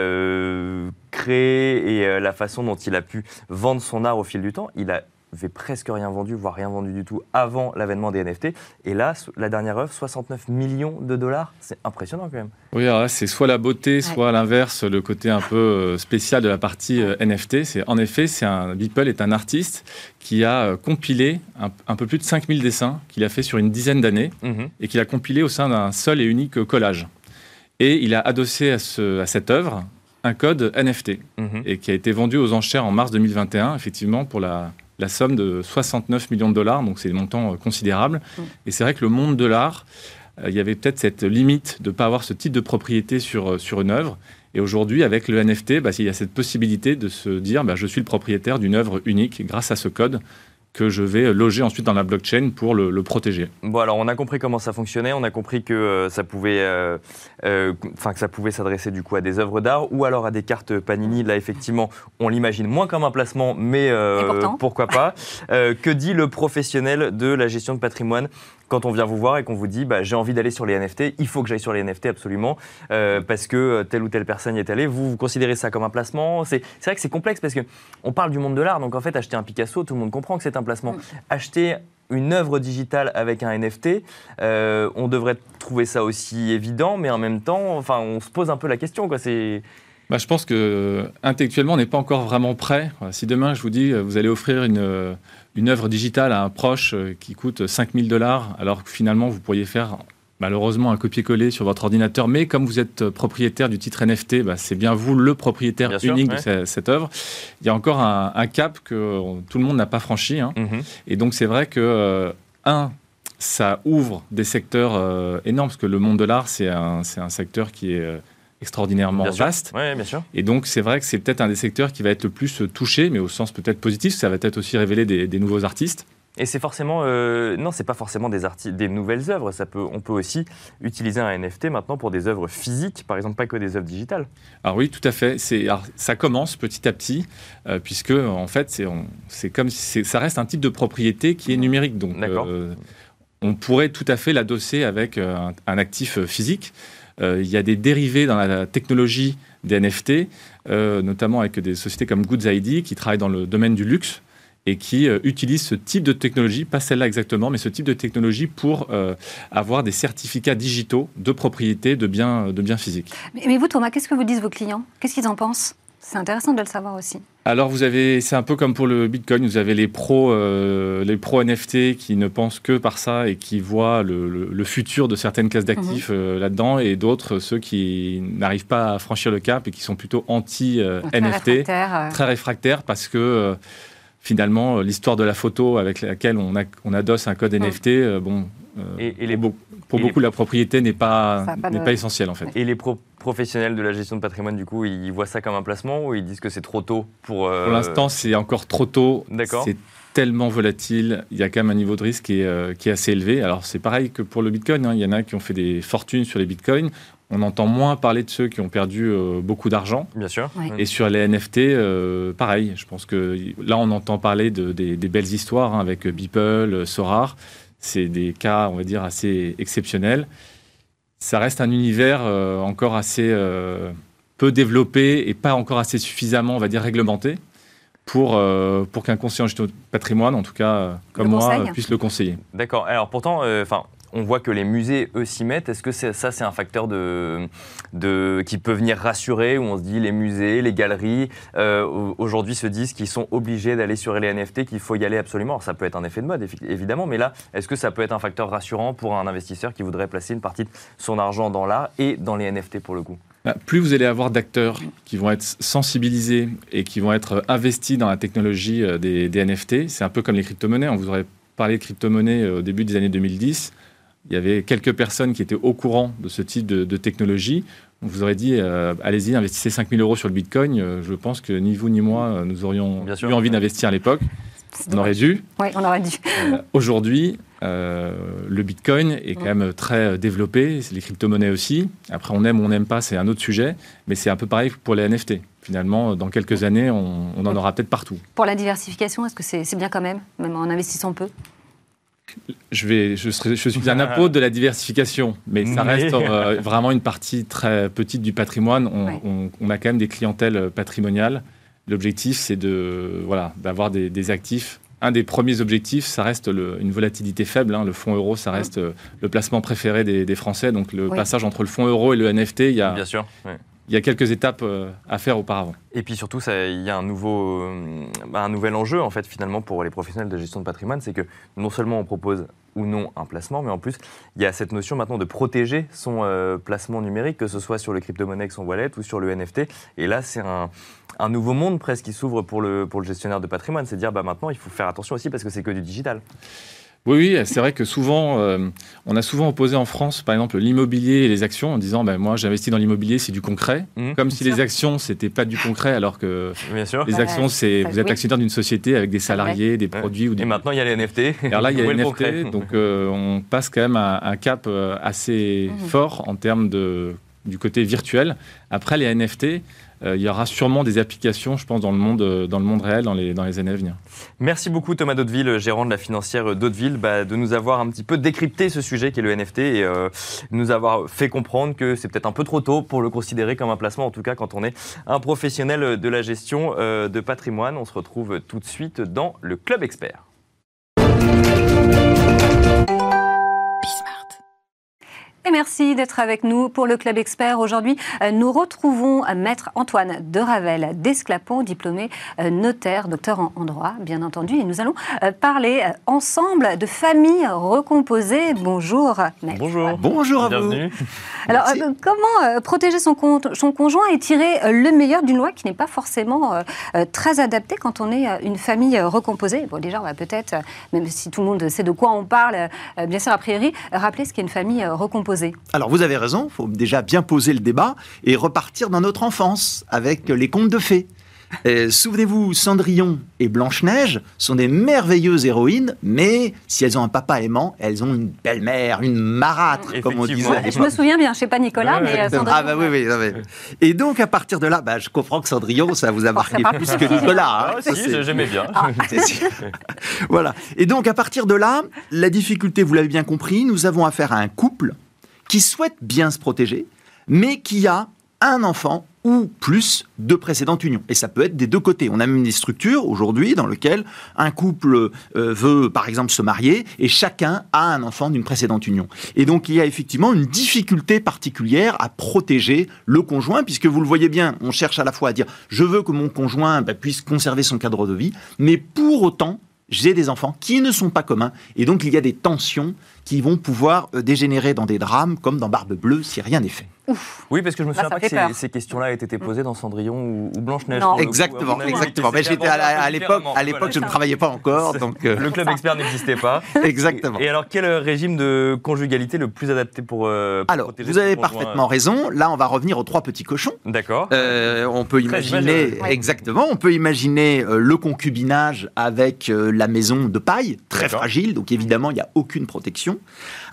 créé et la façon dont il a pu vendre son art au fil du temps, il avait presque rien vendu, voire rien vendu du tout avant l'avènement des NFT. Et là, la dernière œuvre, 69 millions de dollars. C'est impressionnant quand même. Oui, alors là, c'est soit la beauté, soit à l'inverse, le côté un peu euh, spécial de la partie euh, NFT. C'est, en effet, c'est un, Beeple est un artiste qui a euh, compilé un, peu plus de 5000 dessins qu'il a fait sur une dizaine d'années mhm. et qu'il a compilé au sein d'un seul et unique collage. Et il a adossé à, ce, à cette œuvre un code NFT mhm. et qui a été vendu aux enchères en mars 2021, effectivement, pour la la somme de 69 millions de dollars, donc c'est des montants euh, considérables. Mm. Et c'est vrai que le monde de l'art, euh, il y avait peut-être cette limite de ne pas avoir ce type de propriété sur, euh, sur une œuvre. Et aujourd'hui, avec le NFT, bah, il y a cette possibilité de se dire bah, je suis le propriétaire d'une œuvre unique grâce à ce code que je vais loger ensuite dans la blockchain pour le, protéger. Bon, alors on a compris comment ça fonctionnait, on a compris que euh, ça pouvait, euh, euh, enfin que ça pouvait s'adresser du coup à des œuvres d'art ou alors à des cartes Panini. Là, effectivement, on l'imagine moins comme un placement, mais pourquoi pas. que dit le professionnel de la gestion de patrimoine quand on vient vous voir et qu'on vous dit bah, j'ai envie d'aller sur les NFT, il faut que j'aille sur les NFT absolument euh, parce que euh, telle ou telle personne y est allée. Vous, vous considérez ça comme un placement C'est vrai que c'est complexe parce que on parle du monde de l'art, donc en fait acheter un Picasso, tout le monde comprend que c'est un placement. Acheter une œuvre digitale avec un NFT, euh, on devrait trouver ça aussi évident, mais en même temps, enfin, on se pose un peu la question. Quoi. C'est bah, je pense que intellectuellement, on n'est pas encore vraiment prêt. Si demain, je vous dis, vous allez offrir une, une œuvre digitale à un proche euh, qui coûte 5000 dollars, alors que finalement, vous pourriez faire malheureusement un copier-coller sur votre ordinateur, mais comme vous êtes propriétaire du titre NFT, bah, c'est bien vous le propriétaire unique de cette, œuvre. Il y a encore un, cap que tout le monde n'a pas franchi. Hein. Mhm. Et donc c'est vrai que, euh, un, ça ouvre des secteurs euh, énormes, parce que le monde de l'art, c'est un, un, secteur qui est extraordinairement vaste. bien sûr. Et donc, c'est vrai que c'est peut-être un des secteurs qui va être le plus touché, mais au sens peut-être positif, ça va peut-être aussi révéler des, nouveaux artistes. Et c'est forcément euh, non, c'est pas forcément des, des nouvelles œuvres. Ça peut, on peut aussi utiliser un NFT maintenant pour des œuvres physiques, par exemple, pas que des œuvres digitales. Alors oui, tout à fait. C'est, ça commence petit à petit, euh, puisque en fait, c'est, c'est comme ça reste un type de propriété qui est numérique. Donc, euh, on pourrait tout à fait l'adosser avec un, un actif physique. Euh, il y a des dérivés dans la technologie des NFT, euh, notamment avec des sociétés comme Goods ID qui travaillent dans le domaine du luxe et qui euh, utilisent ce type de technologie, pas celle-là exactement, mais ce type de technologie pour avoir des certificats digitaux de propriété de biens, de biens physiques. mais vous, Thomas, qu'est-ce que vous disent vos clients? Qu'est-ce qu'ils en pensent? C'est intéressant de le savoir aussi. Alors vous avez, c'est un peu comme pour le Bitcoin, vous avez les pros, euh, les pros NFT qui ne pensent que par ça et qui voient le, futur de certaines classes d'actifs mhm. euh, là-dedans, et d'autres ceux qui n'arrivent pas à franchir le cap et qui sont plutôt anti NFT, très réfractaires parce que finalement l'histoire de la photo avec laquelle on, a, on adosse un code NFT, bon, et, les, pour beaucoup la propriété n'est pas, n'est pas essentielle en fait. Et les pro professionnels de la gestion de patrimoine, du coup, ils voient ça comme un placement ou ils disent que c'est trop tôt pour... Pour l'instant, c'est encore trop tôt. D'accord. C'est tellement volatile, il y a quand même un niveau de risque qui est, euh, qui est assez élevé. Alors c'est pareil que pour le Bitcoin, hein. il y en a qui ont fait des fortunes sur les Bitcoins. On entend moins parler de ceux qui ont perdu euh, beaucoup d'argent. Bien sûr. Ouais. Et sur les NFT, euh, pareil. Je pense que là, on entend parler de, des, des belles histoires hein, avec Beeple, Sorar. C'est des cas, on va dire, assez exceptionnels. Ça reste un univers euh, encore assez euh, peu développé et pas encore assez suffisamment, on va dire, réglementé pour, euh, pour qu'un conseiller en gestion de patrimoine, en tout cas euh, comme Le moi, puisse le conseiller. D'accord. Alors pourtant, euh, enfin. On voit que les musées, eux, s'y mettent. Est-ce que ça, c'est un facteur de, qui peut venir rassurer, où on se dit les musées, les galeries, euh, au- aujourd'hui se disent qu'ils sont obligés d'aller sur les NFT, qu'il faut y aller absolument. Alors, ça peut être un effet de mode, évidemment, mais là, est-ce que ça peut être un facteur rassurant pour un investisseur qui voudrait placer une partie de son argent dans l'art et dans les NFT pour le coup? Bah, plus vous allez avoir d'acteurs qui vont être sensibilisés et qui vont être investis dans la technologie euh, des, des NFT, c'est un peu comme les crypto-monnaies. On vous aurait parlé de crypto-monnaies euh, au début des années 2010. Il y avait quelques personnes qui étaient au courant de ce type de, de technologie. On vous aurait dit, euh, allez-y, investissez 5000 euros sur le Bitcoin. Euh, je pense que ni vous ni moi, euh, nous aurions Bien sûr. eu envie d'investir à l'époque. On aurait dû. Oui, on aurait dû. Euh, Aujourd'hui, euh, le Bitcoin est quand même très développé, c'est les crypto-monnaies aussi. Après, on aime ou on n'aime pas, c'est un autre sujet, mais c'est un peu pareil pour les NFT. Finalement, dans quelques années, on, on en aura peut-être partout. Pour la diversification, est-ce que c'est c'est bien quand même, même en investissant peu? Je, vais, je, serai- je suis un apôtre de la diversification, mais ça reste euh, vraiment une partie très petite du patrimoine. On, Ouais. on- on a quand même des clientèles euh, patrimoniales. L'objectif, c'est de voilà, d'avoir des, des actifs. Un des premiers objectifs, ça reste le- une volatilité faible. hein. Le fonds euro, ça reste euh, le placement préféré des, des Français. Donc le passage entre le fonds euro et le NFT, il y a, Bien sûr. Il y a quelques étapes euh, à faire auparavant. Et puis surtout, il y a un, nouveau, euh, un nouvel enjeu en fait finalement pour les professionnels de gestion de patrimoine, c'est que non seulement on propose ou non un placement, mais en plus il y a cette notion maintenant de protéger son euh, placement numérique, que ce soit sur le crypto-monnaie avec son wallet ou sur le NFT. Et là, c'est un, un nouveau monde presque qui s'ouvre pour le, pour le gestionnaire de patrimoine, c'est dire bah, maintenant il faut faire attention aussi parce que c'est que du digital. Oui, oui, c'est vrai que souvent, euh, on a souvent opposé en France, par exemple, l'immobilier et les actions en disant, ben, moi, j'investis dans l'immobilier, c'est du concret. Mhm. Comme si les actions, c'était pas du concret, alors que Bien sûr. les actions, c'est vous êtes oui. actionnaire d'une société avec des salariés, des Ouais. produits ou des. Et maintenant il y a les NFT. Alors là, il y a les le NFT, donc euh, on passe quand même à un cap euh, assez Mhm. fort en termes de, du côté virtuel. Après, les NFT, euh, il y aura sûrement des applications, je pense, dans le monde, euh, dans le monde réel, dans les, dans les années à venir. Merci beaucoup Thomas Daudeville, gérant de la financière Daudeville, bah, de nous avoir un petit peu décrypté ce sujet qui est le NFT et euh, nous avoir fait comprendre que c'est peut-être un peu trop tôt pour le considérer comme un placement, en tout cas quand on est un professionnel de la gestion euh, de patrimoine. On se retrouve tout de suite dans le Club Expert. Et merci d'être avec nous pour le Club Expert. Aujourd'hui, euh, nous retrouvons euh, Maître Antoine de Ravel d'Esclapon, diplômé euh, notaire, docteur en, droit, bien entendu. Et nous allons parler ensemble de famille recomposée. Bonjour, Maître. Bonjour. Bonjour à vous. Alors, Merci. euh, comment protéger son, conjoint et tirer le meilleur d'une loi qui n'est pas forcément euh, très adaptée quand on est une famille recomposée? Bon, déjà, on va peut-être, même si tout le monde sait de quoi on parle, euh, bien sûr, a priori, rappeler ce qu'est une famille euh, Alors vous avez raison, il faut déjà bien poser le débat et repartir dans notre enfance avec les contes de fées. Euh, Souvenez-vous, Cendrillon et Blanche-Neige sont des merveilleuses héroïnes, mais si elles ont un papa aimant, elles ont une belle-mère, une marâtre, comme on disait. Je me souviens bien, je ne sais pas Nicolas, mais euh. Sandrine, Ah bah oui, oui, non, mais- Et donc à partir de là, bah, je comprends que Cendrillon, ça vous a marqué part plus que Nicolas. hein. Ah, si, j'aimais bien. Sûr. voilà. Et donc, à partir de là, la difficulté, vous l'avez bien compris, nous avons affaire à un couple qui souhaite bien se protéger, mais qui a un enfant ou plus de précédentes unions. Et ça peut être des deux côtés. On a même des structures aujourd'hui dans lesquelles un couple euh, veut, par exemple, se marier et chacun a un enfant d'une précédente union. Et donc, il y a effectivement une difficulté particulière à protéger le conjoint, puisque vous le voyez bien, on cherche à la fois à dire je veux que mon conjoint bah, puisse conserver son cadre de vie, mais pour autant, j'ai des enfants qui ne sont pas communs, et donc il y a des tensions qui vont pouvoir euh, dégénérer dans des drames comme dans Barbe Bleue si rien n'est fait. Oui, parce que je me souviens pas que ces, ces questions-là aient été posées dans Cendrillon ou, ou Blanche-Neige. Coup. Exactement, exactement. Mais c'était j'étais à, l'époque, à l'époque, je ne travaillais pas encore, donc euh, Le club expert n'existait pas. exactement. Et alors, quel régime de conjugalité le plus adapté pour, euh, pour Alors, vous avez parfaitement raison. Là, on va revenir aux trois petits cochons. D'accord. Euh, on peut imaginer exactement. On peut imaginer euh, le concubinage avec euh, la maison de paille, très fragile. Donc évidemment, il n'y a aucune protection.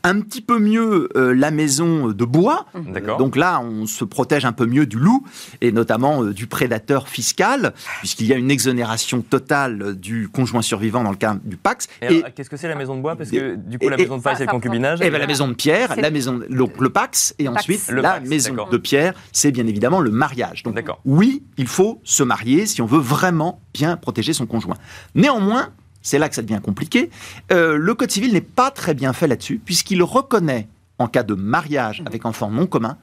Un petit peu mieux euh, la maison de bois. D'accord. Donc là, on se protège un peu mieux du loup et notamment euh, du prédateur fiscal, puisqu'il y a une exonération totale euh, du conjoint survivant dans le cas du Pax. Et alors, qu'est-ce que c'est la maison de bois? Parce que du coup, la et- maison de paille, c'est le concubinage. Eh ben, la maison de pierre, C'est- la maison, donc le Pax, et ensuite Le la Pax, maison de pierre, c'est bien évidemment le mariage. Donc oui, il faut se marier si on veut vraiment bien protéger son conjoint. Néanmoins, c'est là que ça devient compliqué, euh, le Code civil n'est pas très bien fait là-dessus, puisqu'il reconnaît, en cas de mariage avec enfant non commun,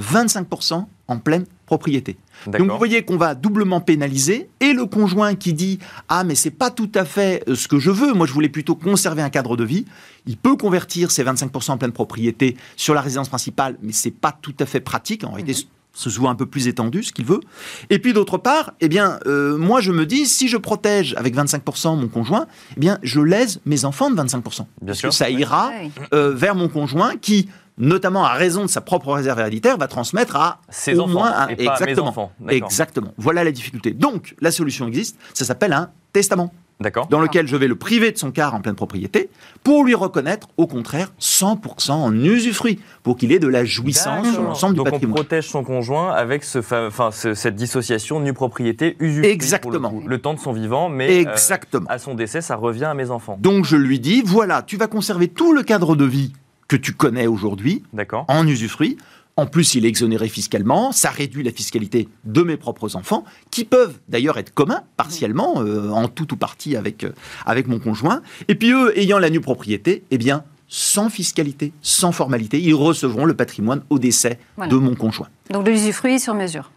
25% en pleine propriété. Donc vous voyez qu'on va doublement pénaliser et le conjoint qui dit ah mais c'est pas tout à fait euh, ce que je veux, moi je voulais plutôt conserver un cadre de vie, il peut convertir ses 25% en pleine propriété sur la résidence principale, mais c'est pas tout à fait pratique en réalité. Ce se voit un peu plus étendu, ce qu'il veut. Et puis d'autre part, eh bien, euh, moi je me dis, si je protège avec 25% mon conjoint, eh bien, je lèse mes enfants de 25%. Bien parce sûr. que ça ira euh, vers mon conjoint qui, notamment à raison de sa propre réserve héréditaire, va transmettre à Ses au enfants moins un- et pas mes exactement. enfants. D'accord. Exactement. Voilà la difficulté. Donc, la solution existe. Ça s'appelle un testament, D'accord. dans lequel je vais le priver de son quart en pleine propriété pour lui reconnaître, au contraire, 100% en usufruit, pour qu'il ait de la jouissance sur l'ensemble du Donc on patrimoine. protège son conjoint avec ce fa- enfin, ce- cette dissociation nue propriété usufruit Exactement. pour le, coup. Le temps de son vivant, mais euh, Exactement. à son décès, ça revient à mes enfants. Donc, je lui dis, voilà, tu vas conserver tout le cadre de vie que tu connais aujourd'hui, D'accord. en usufruit. En plus, il est exonéré fiscalement, ça réduit la fiscalité de mes propres enfants, qui peuvent d'ailleurs être communs, partiellement, euh, en tout ou partie avec, euh, avec mon conjoint. Et puis eux, ayant la nue propriété, eh bien, sans fiscalité, sans formalité, ils recevront le patrimoine au décès Voilà. de mon conjoint. Donc de l'usufruit sur mesure.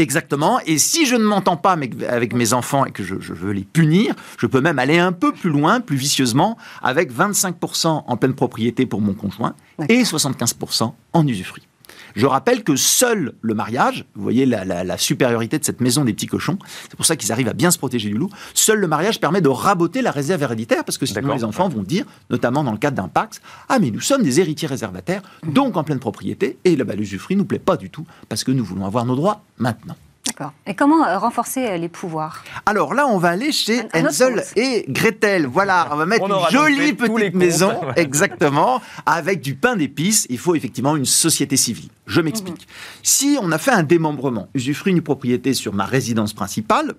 Exactement. Et si je ne m'entends pas avec, avec mes enfants et que je, je veux les punir, je peux même aller un peu plus loin, plus vicieusement, avec 25% en pleine propriété pour mon conjoint et 75% en usufruit. Je rappelle que seul le mariage, vous voyez la, la- la supériorité de cette maison des petits cochons, c'est pour ça qu'ils arrivent à bien se protéger du loup, seul le mariage permet de raboter la réserve héréditaire, parce que sinon les enfants vont dire, notamment dans le cadre d'un Pax, ah mais nous sommes des héritiers réservataires, donc en pleine propriété, et bah, l'usufruit nous plaît pas du tout, parce que nous voulons avoir nos droits maintenant. D'accord. Et comment euh, renforcer euh, les pouvoirs? Alors là, on va aller chez Un- Hansel et Gretel. Voilà, on va mettre On une jolie petite maison, exactement, avec du pain d'épices. Il faut effectivement une société civile. Je m'explique. Si on a fait un démembrement, usufruit une propriété sur ma résidence principale,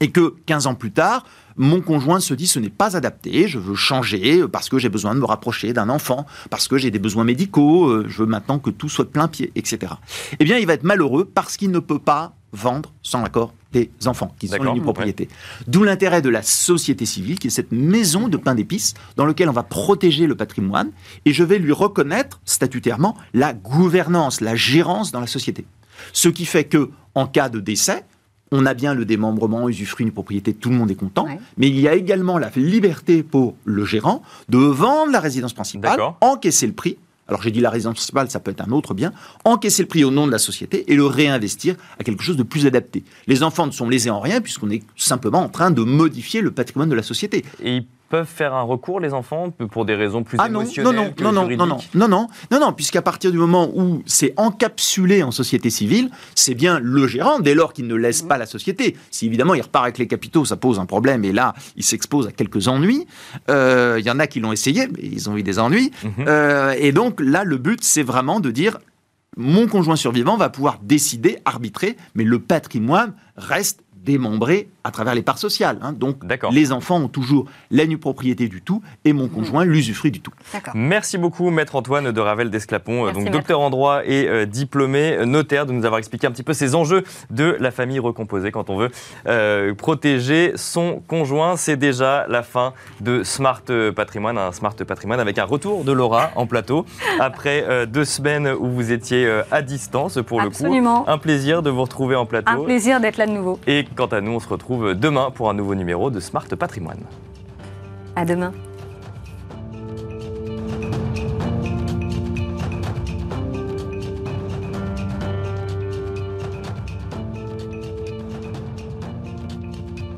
et que 15 ans plus tard, mon conjoint se dit ce n'est pas adapté, je veux changer parce que j'ai besoin de me rapprocher d'un enfant, parce que j'ai des besoins médicaux, euh, je veux maintenant que tout soit de plein pied, etc. Eh bien, il va être malheureux parce qu'il ne peut pas vendre sans l'accord des enfants, qui sont les propriétés. D'où l'intérêt de la société civile, qui est cette maison de pain d'épices dans laquelle on va protéger le patrimoine, et je vais lui reconnaître statutairement la gouvernance, la gérance dans la société. Ce qui fait que, en cas de décès, on a bien le démembrement, usufruit une propriété, tout le monde est content, Ouais. mais il y a également la liberté pour le gérant de vendre la résidence principale, encaisser le prix. Alors j'ai dit la résidence principale, ça peut être un autre bien, encaisser le prix au nom de la société et le réinvestir à quelque chose de plus adapté. Les enfants ne sont lésés en rien puisqu'on est simplement en train de modifier le patrimoine de la société. Peuvent faire un recours, les enfants, pour des raisons plus Ah non, non, émotionnelles non, que non, non, non, non, non, non, non, non, puisqu'à partir du moment où c'est encapsulé en société civile, c'est bien le gérant, dès lors qu'il ne laisse pas la société. Si évidemment il repart avec les capitaux, ça pose un problème, et là, il s'expose à quelques ennuis. Euh, Il y en a qui l'ont essayé, mais ils ont eu des ennuis. Mhm. Euh, et donc là, le but, c'est vraiment de dire, mon conjoint survivant va pouvoir décider, arbitrer, mais le patrimoine reste démembré à travers les parts sociales. hein. Donc D'accord. les enfants ont toujours la nue propriété du tout et mon conjoint l'usufruit du tout. D'accord. Merci beaucoup, Maître Antoine de Ravel d'Esclapon, euh, Merci, donc Maître. docteur en droit et euh, diplômé euh, notaire, de nous avoir expliqué un petit peu ces enjeux de la famille recomposée quand on veut euh, protéger son conjoint. C'est déjà la fin de Smart Patrimoine, un Smart Patrimoine avec un retour de Laura en plateau après euh, deux semaines où vous étiez euh, à distance pour le Absolument. coup. Un plaisir de vous retrouver en Un plateau. plaisir d'être là de nouveau. Et quant à nous, on se retrouve demain pour un nouveau numéro de Smart Patrimoine. À demain.